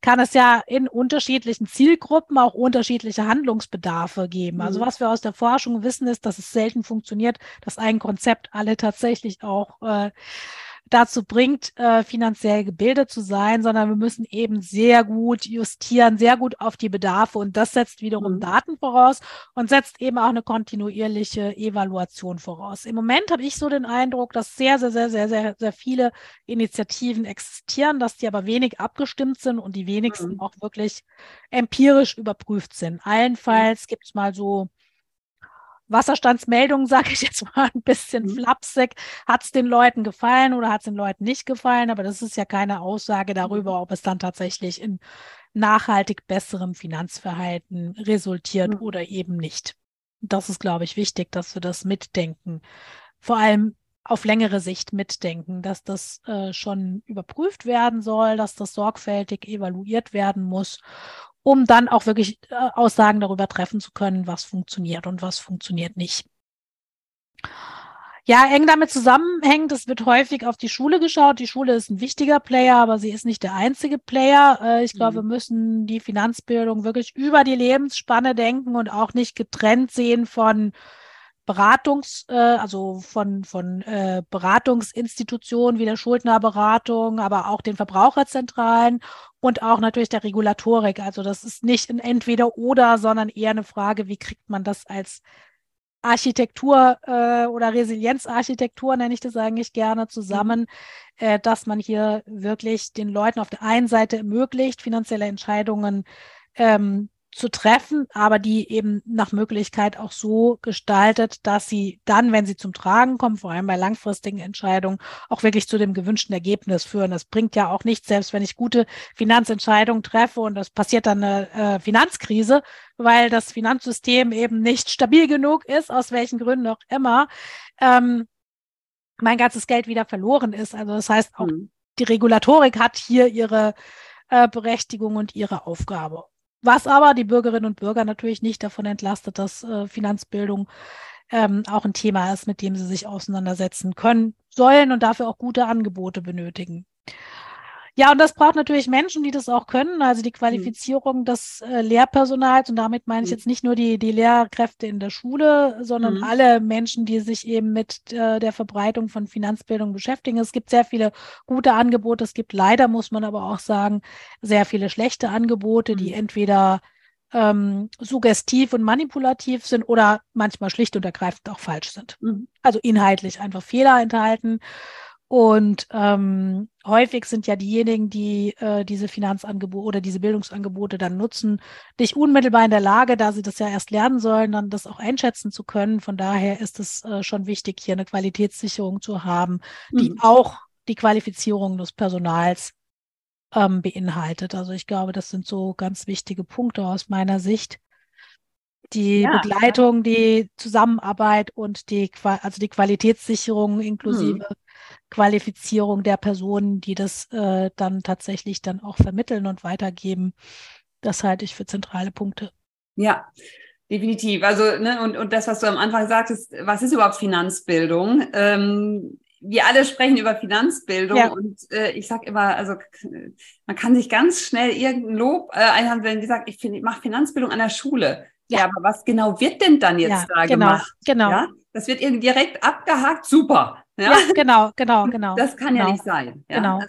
kann es ja in unterschiedlichen Zielgruppen auch unterschiedliche Handlungsbedarfe geben. Also mhm. was wir aus der Forschung wissen, ist, dass es selten funktioniert, dass ein Konzept alle tatsächlich auch äh, dazu bringt, äh, finanziell gebildet zu sein, sondern wir müssen eben sehr gut justieren, sehr gut auf die Bedarfe und das setzt wiederum mhm. Daten voraus und setzt eben auch eine kontinuierliche Evaluation voraus. Im Moment habe ich so den Eindruck, dass sehr, sehr, sehr, sehr, sehr, sehr viele Initiativen existieren, dass die aber wenig abgestimmt sind und die wenigsten mhm. auch wirklich empirisch überprüft sind. Allenfalls gibt es mal so Wasserstandsmeldungen, sage ich jetzt mal ein bisschen mhm. flapsig. Hat es den Leuten gefallen oder hat es den Leuten nicht gefallen? Aber das ist ja keine Aussage darüber, mhm. ob es dann tatsächlich in nachhaltig besserem Finanzverhalten resultiert mhm. oder eben nicht. Das ist, glaube ich, wichtig, dass wir das mitdenken. Vor allem auf längere Sicht mitdenken, dass das äh, schon überprüft werden soll, dass das sorgfältig evaluiert werden muss um dann auch wirklich äh, Aussagen darüber treffen zu können, was funktioniert und was funktioniert nicht. Ja, eng damit zusammenhängt, es wird häufig auf die Schule geschaut. Die Schule ist ein wichtiger Player, aber sie ist nicht der einzige Player. Äh, ich glaube, mhm. wir müssen die Finanzbildung wirklich über die Lebensspanne denken und auch nicht getrennt sehen von Beratungs, äh, also von, von äh, Beratungsinstitutionen wie der Schuldnerberatung, aber auch den Verbraucherzentralen und auch natürlich der Regulatorik. Also das ist nicht ein Entweder-Oder, sondern eher eine Frage, wie kriegt man das als Architektur äh, oder Resilienzarchitektur nenne ich das eigentlich gerne zusammen, mhm. äh, dass man hier wirklich den Leuten auf der einen Seite ermöglicht, finanzielle Entscheidungen ähm, zu treffen, aber die eben nach Möglichkeit auch so gestaltet, dass sie dann, wenn sie zum Tragen kommen, vor allem bei langfristigen Entscheidungen, auch wirklich zu dem gewünschten Ergebnis führen. Das bringt ja auch nichts, selbst wenn ich gute Finanzentscheidungen treffe und es passiert dann eine äh, Finanzkrise, weil das Finanzsystem eben nicht stabil genug ist, aus welchen Gründen auch immer, ähm, mein ganzes Geld wieder verloren ist. Also das heißt, auch mhm. die Regulatorik hat hier ihre äh, Berechtigung und ihre Aufgabe. Was aber die Bürgerinnen und Bürger natürlich nicht davon entlastet, dass äh, Finanzbildung ähm, auch ein Thema ist, mit dem sie sich auseinandersetzen können, sollen und dafür auch gute Angebote benötigen. Ja, und das braucht natürlich Menschen, die das auch können. Also die Qualifizierung mhm. des äh, Lehrpersonals. Und damit meine ich mhm. jetzt nicht nur die, die Lehrkräfte in der Schule, sondern mhm. alle Menschen, die sich eben mit äh, der Verbreitung von Finanzbildung beschäftigen. Es gibt sehr viele gute Angebote. Es gibt leider, muss man aber auch sagen, sehr viele schlechte Angebote, die mhm. entweder ähm, suggestiv und manipulativ sind oder manchmal schlicht und ergreifend auch falsch sind. Mhm. Also inhaltlich einfach Fehler enthalten. Und ähm, häufig sind ja diejenigen, die äh, diese Finanzangebote oder diese Bildungsangebote dann nutzen, nicht unmittelbar in der Lage, da sie das ja erst lernen sollen, dann das auch einschätzen zu können. Von daher ist es äh, schon wichtig, hier eine Qualitätssicherung zu haben, die mhm. auch die Qualifizierung des Personals ähm, beinhaltet. Also ich glaube, das sind so ganz wichtige Punkte aus meiner Sicht. Die ja, Begleitung, die Zusammenarbeit und die, also die Qualitätssicherung inklusive hm. Qualifizierung der Personen, die das äh, dann tatsächlich dann auch vermitteln und weitergeben, das halte ich für zentrale Punkte. Ja, definitiv. Also, ne, und, und das, was du am Anfang sagtest, was ist überhaupt Finanzbildung? Ähm, wir alle sprechen über Finanzbildung ja. und äh, ich sage immer, also man kann sich ganz schnell irgendein Lob äh, einhaben, wenn gesagt, ich, ich mache Finanzbildung an der Schule. Ja. ja. aber was genau wird denn dann jetzt ja, da genau, gemacht? Genau. Ja? Das wird irgendwie direkt abgehakt, super. Ja, ja genau, genau, genau. Das kann genau. ja nicht sein. Ja? Genau.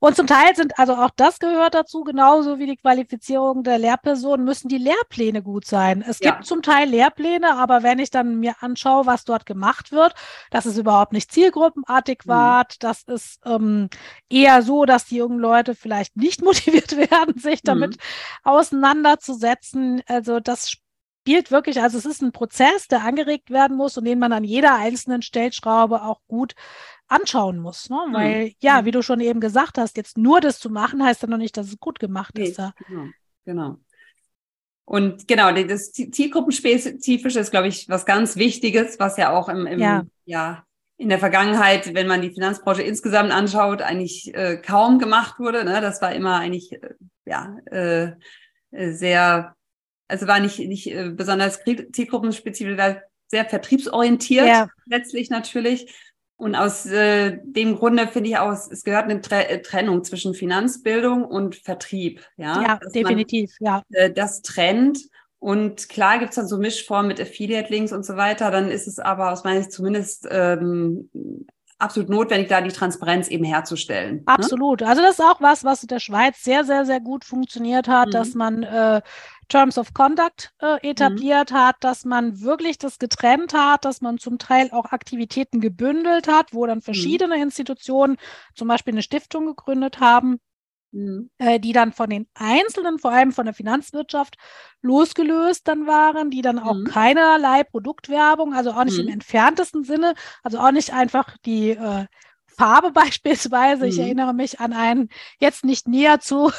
Und zum Teil sind, also auch das gehört dazu, genauso wie die Qualifizierung der Lehrpersonen, müssen die Lehrpläne gut sein. Es ja. gibt zum Teil Lehrpläne, aber wenn ich dann mir anschaue, was dort gemacht wird, das ist überhaupt nicht zielgruppenadäquat, mhm. das ist ähm, eher so, dass die jungen Leute vielleicht nicht motiviert werden, sich damit mhm. auseinanderzusetzen. Also das spielt wirklich, also es ist ein Prozess, der angeregt werden muss und den man an jeder einzelnen Stellschraube auch gut anschauen muss. Ne? Mhm. Weil, ja, mhm. wie du schon eben gesagt hast, jetzt nur das zu machen, heißt ja noch nicht, dass es gut gemacht nee, ist. Ja. Genau, genau. Und genau, das Zielgruppenspezifische ist, glaube ich, was ganz Wichtiges, was ja auch im, im ja. ja. in der Vergangenheit, wenn man die Finanzbranche insgesamt anschaut, eigentlich äh, kaum gemacht wurde. Ne? Das war immer eigentlich äh, ja äh, sehr also war nicht, nicht äh, besonders zielgruppenspezifisch, war sehr vertriebsorientiert ja. letztlich natürlich. Und aus äh, dem Grunde finde ich auch, es gehört eine Tre äh, Trennung zwischen Finanzbildung und Vertrieb. Ja, ja definitiv, man, ja. Äh, das trennt. Und klar gibt es dann so Mischformen mit Affiliate-Links und so weiter. Dann ist es aber aus meiner Sicht zumindest ähm, absolut notwendig, da die Transparenz eben herzustellen. Ne? Absolut. Ne? Also das ist auch was, was in der Schweiz sehr, sehr, sehr gut funktioniert hat, mhm. dass man äh, Terms of Conduct äh, etabliert mhm. hat, dass man wirklich das getrennt hat, dass man zum Teil auch Aktivitäten gebündelt hat, wo dann mhm. verschiedene mhm. Institutionen zum Beispiel eine Stiftung gegründet haben, mhm. äh, die dann von den Einzelnen, vor allem von der Finanzwirtschaft, losgelöst dann waren, die dann auch mhm. keinerlei Produktwerbung, also auch nicht im mhm. entferntesten Sinne, also auch nicht einfach die äh, Farbe beispielsweise. Mhm. Ich erinnere mich an einen jetzt nicht näher zu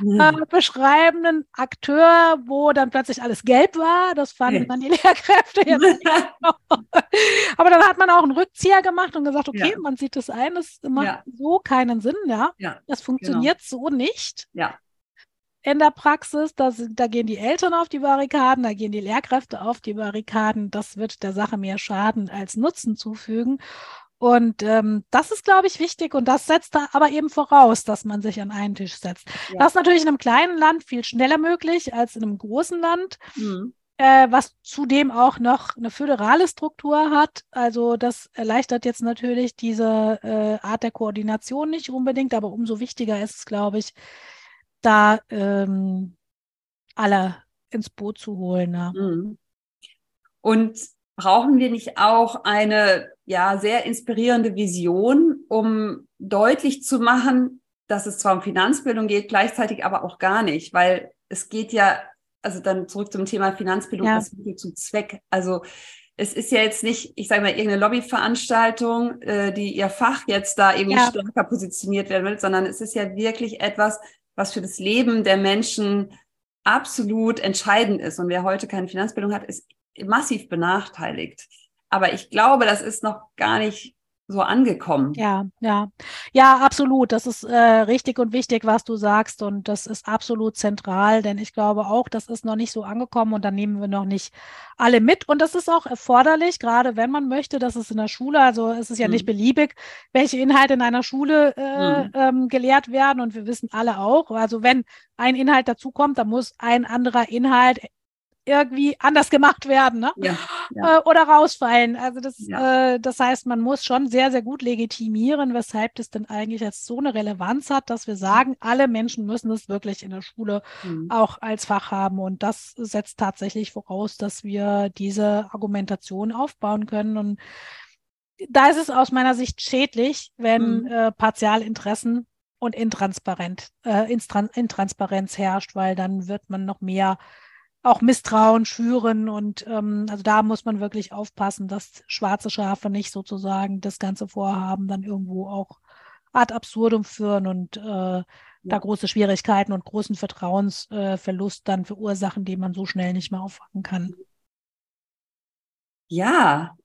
mhm. äh, beschreibenden Akteur, wo dann plötzlich alles gelb war. Das fanden ja. dann die Lehrkräfte jetzt nicht. Aber dann hat man auch einen Rückzieher gemacht und gesagt, okay, ja. man sieht es ein, das macht ja. so keinen Sinn, ja. Das funktioniert genau. so nicht. Ja in der Praxis. Da, da, gehen die Eltern auf die Barrikaden, da gehen die Lehrkräfte auf die Barrikaden. Das wird der Sache mehr Schaden als Nutzen zufügen. Und ähm, das ist, glaube ich, wichtig und das setzt da aber eben voraus, dass man sich an einen Tisch setzt. Ja. Das ist natürlich in einem kleinen Land viel schneller möglich als in einem großen Land. Mhm. Äh, was zudem auch noch eine föderale Struktur hat. Also das erleichtert jetzt natürlich diese äh, Art der Koordination nicht unbedingt, aber umso wichtiger ist es, glaube ich, da ähm, alle ins Boot zu holen. Ja. Mhm. Und brauchen wir nicht auch eine ja sehr inspirierende Vision, um deutlich zu machen, dass es zwar um Finanzbildung geht, gleichzeitig aber auch gar nicht, weil es geht ja, also dann zurück zum Thema Finanzbildung ja. als Mittel zum Zweck. Also es ist ja jetzt nicht, ich sage mal, irgendeine Lobbyveranstaltung, äh, die ihr Fach jetzt da irgendwie ja. stärker positioniert werden will, sondern es ist ja wirklich etwas, was für das Leben der Menschen absolut entscheidend ist. Und wer heute keine Finanzbildung hat, ist massiv benachteiligt. Aber ich glaube, das ist noch gar nicht so angekommen. Ja, ja, ja, absolut. Das ist äh, richtig und wichtig, was du sagst. Und das ist absolut zentral, denn ich glaube auch, das ist noch nicht so angekommen und da nehmen wir noch nicht alle mit. Und das ist auch erforderlich, gerade wenn man möchte, dass es in der Schule, also es ist ja mhm. nicht beliebig, welche Inhalte in einer Schule äh, mhm. ähm, gelehrt werden. Und wir wissen alle auch, also wenn ein Inhalt dazukommt, dann muss ein anderer Inhalt irgendwie anders gemacht werden ne? Ja, ja. Äh, oder rausfallen. Also das, ja. äh, das heißt, man muss schon sehr, sehr gut legitimieren, weshalb das denn eigentlich jetzt so eine Relevanz hat, dass wir sagen, alle Menschen müssen es wirklich in der Schule mhm. auch als Fach haben. Und das setzt tatsächlich voraus, dass wir diese Argumentation aufbauen können. Und da ist es aus meiner Sicht schädlich, wenn mhm. äh, Partialinteressen und Intransparent, äh, Intransparenz herrscht, weil dann wird man noch mehr auch Misstrauen schüren. Und ähm, also da muss man wirklich aufpassen, dass schwarze Schafe nicht sozusagen das ganze Vorhaben dann irgendwo auch ad absurdum führen und äh, ja. da große Schwierigkeiten und großen Vertrauensverlust äh, dann verursachen, den man so schnell nicht mehr auffangen kann. Ja,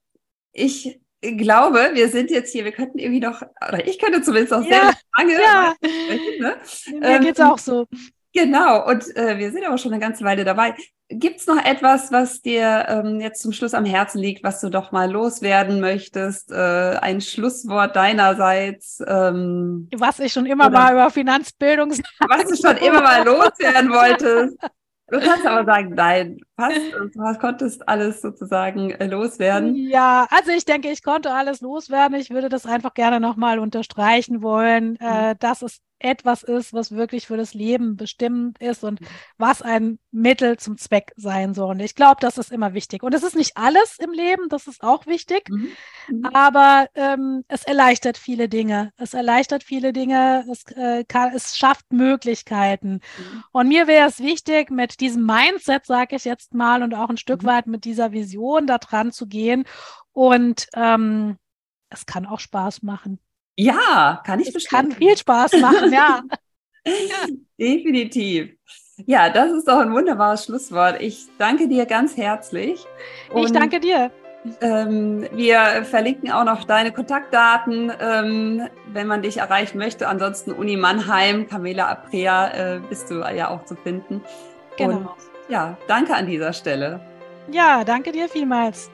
ich glaube, wir sind jetzt hier, wir könnten irgendwie noch, oder ich könnte zumindest auch ja, sehr lange ja. sprechen. Ne? Mir ähm, geht's auch so. Genau, und äh, wir sind aber schon eine ganze Weile dabei. Gibt es noch etwas, was dir ähm, jetzt zum Schluss am Herzen liegt, was du doch mal loswerden möchtest? Äh, ein Schlusswort deinerseits? Ähm, was ich schon immer oder, mal über Finanzbildung Was du schon immer mal loswerden wolltest. Du kannst aber sagen, nein, passt, du konntest alles sozusagen äh, loswerden. Ja, also ich denke, ich konnte alles loswerden. Ich würde das einfach gerne nochmal unterstreichen wollen, äh, mhm. dass es etwas ist, was wirklich für das Leben bestimmend ist und was ein Mittel zum Zweck sein soll. Und ich glaube, das ist immer wichtig. Und es ist nicht alles im Leben, das ist auch wichtig, mhm. mhm. aber ähm, es erleichtert viele Dinge. Es erleichtert viele Dinge, es, äh, kann, es schafft Möglichkeiten. Mhm. Und mir wäre es wichtig, mit diesem Mindset, sage ich jetzt mal, und auch ein Stück mhm. weit mit dieser Vision da dran zu gehen. Und ähm, es kann auch Spaß machen. Ja, kann ich bestimmt. Kann viel Spaß machen, ja. Definitiv. Ja, das ist doch ein wunderbares Schlusswort. Ich danke dir ganz herzlich. Und, ich danke dir. Ähm, wir verlinken auch noch deine Kontaktdaten, ähm, wenn man dich erreichen möchte. Ansonsten Uni Mannheim, Camela Aprea äh, bist du ja auch zu finden. Genau. Und ja, danke an dieser Stelle. Ja, danke dir vielmals.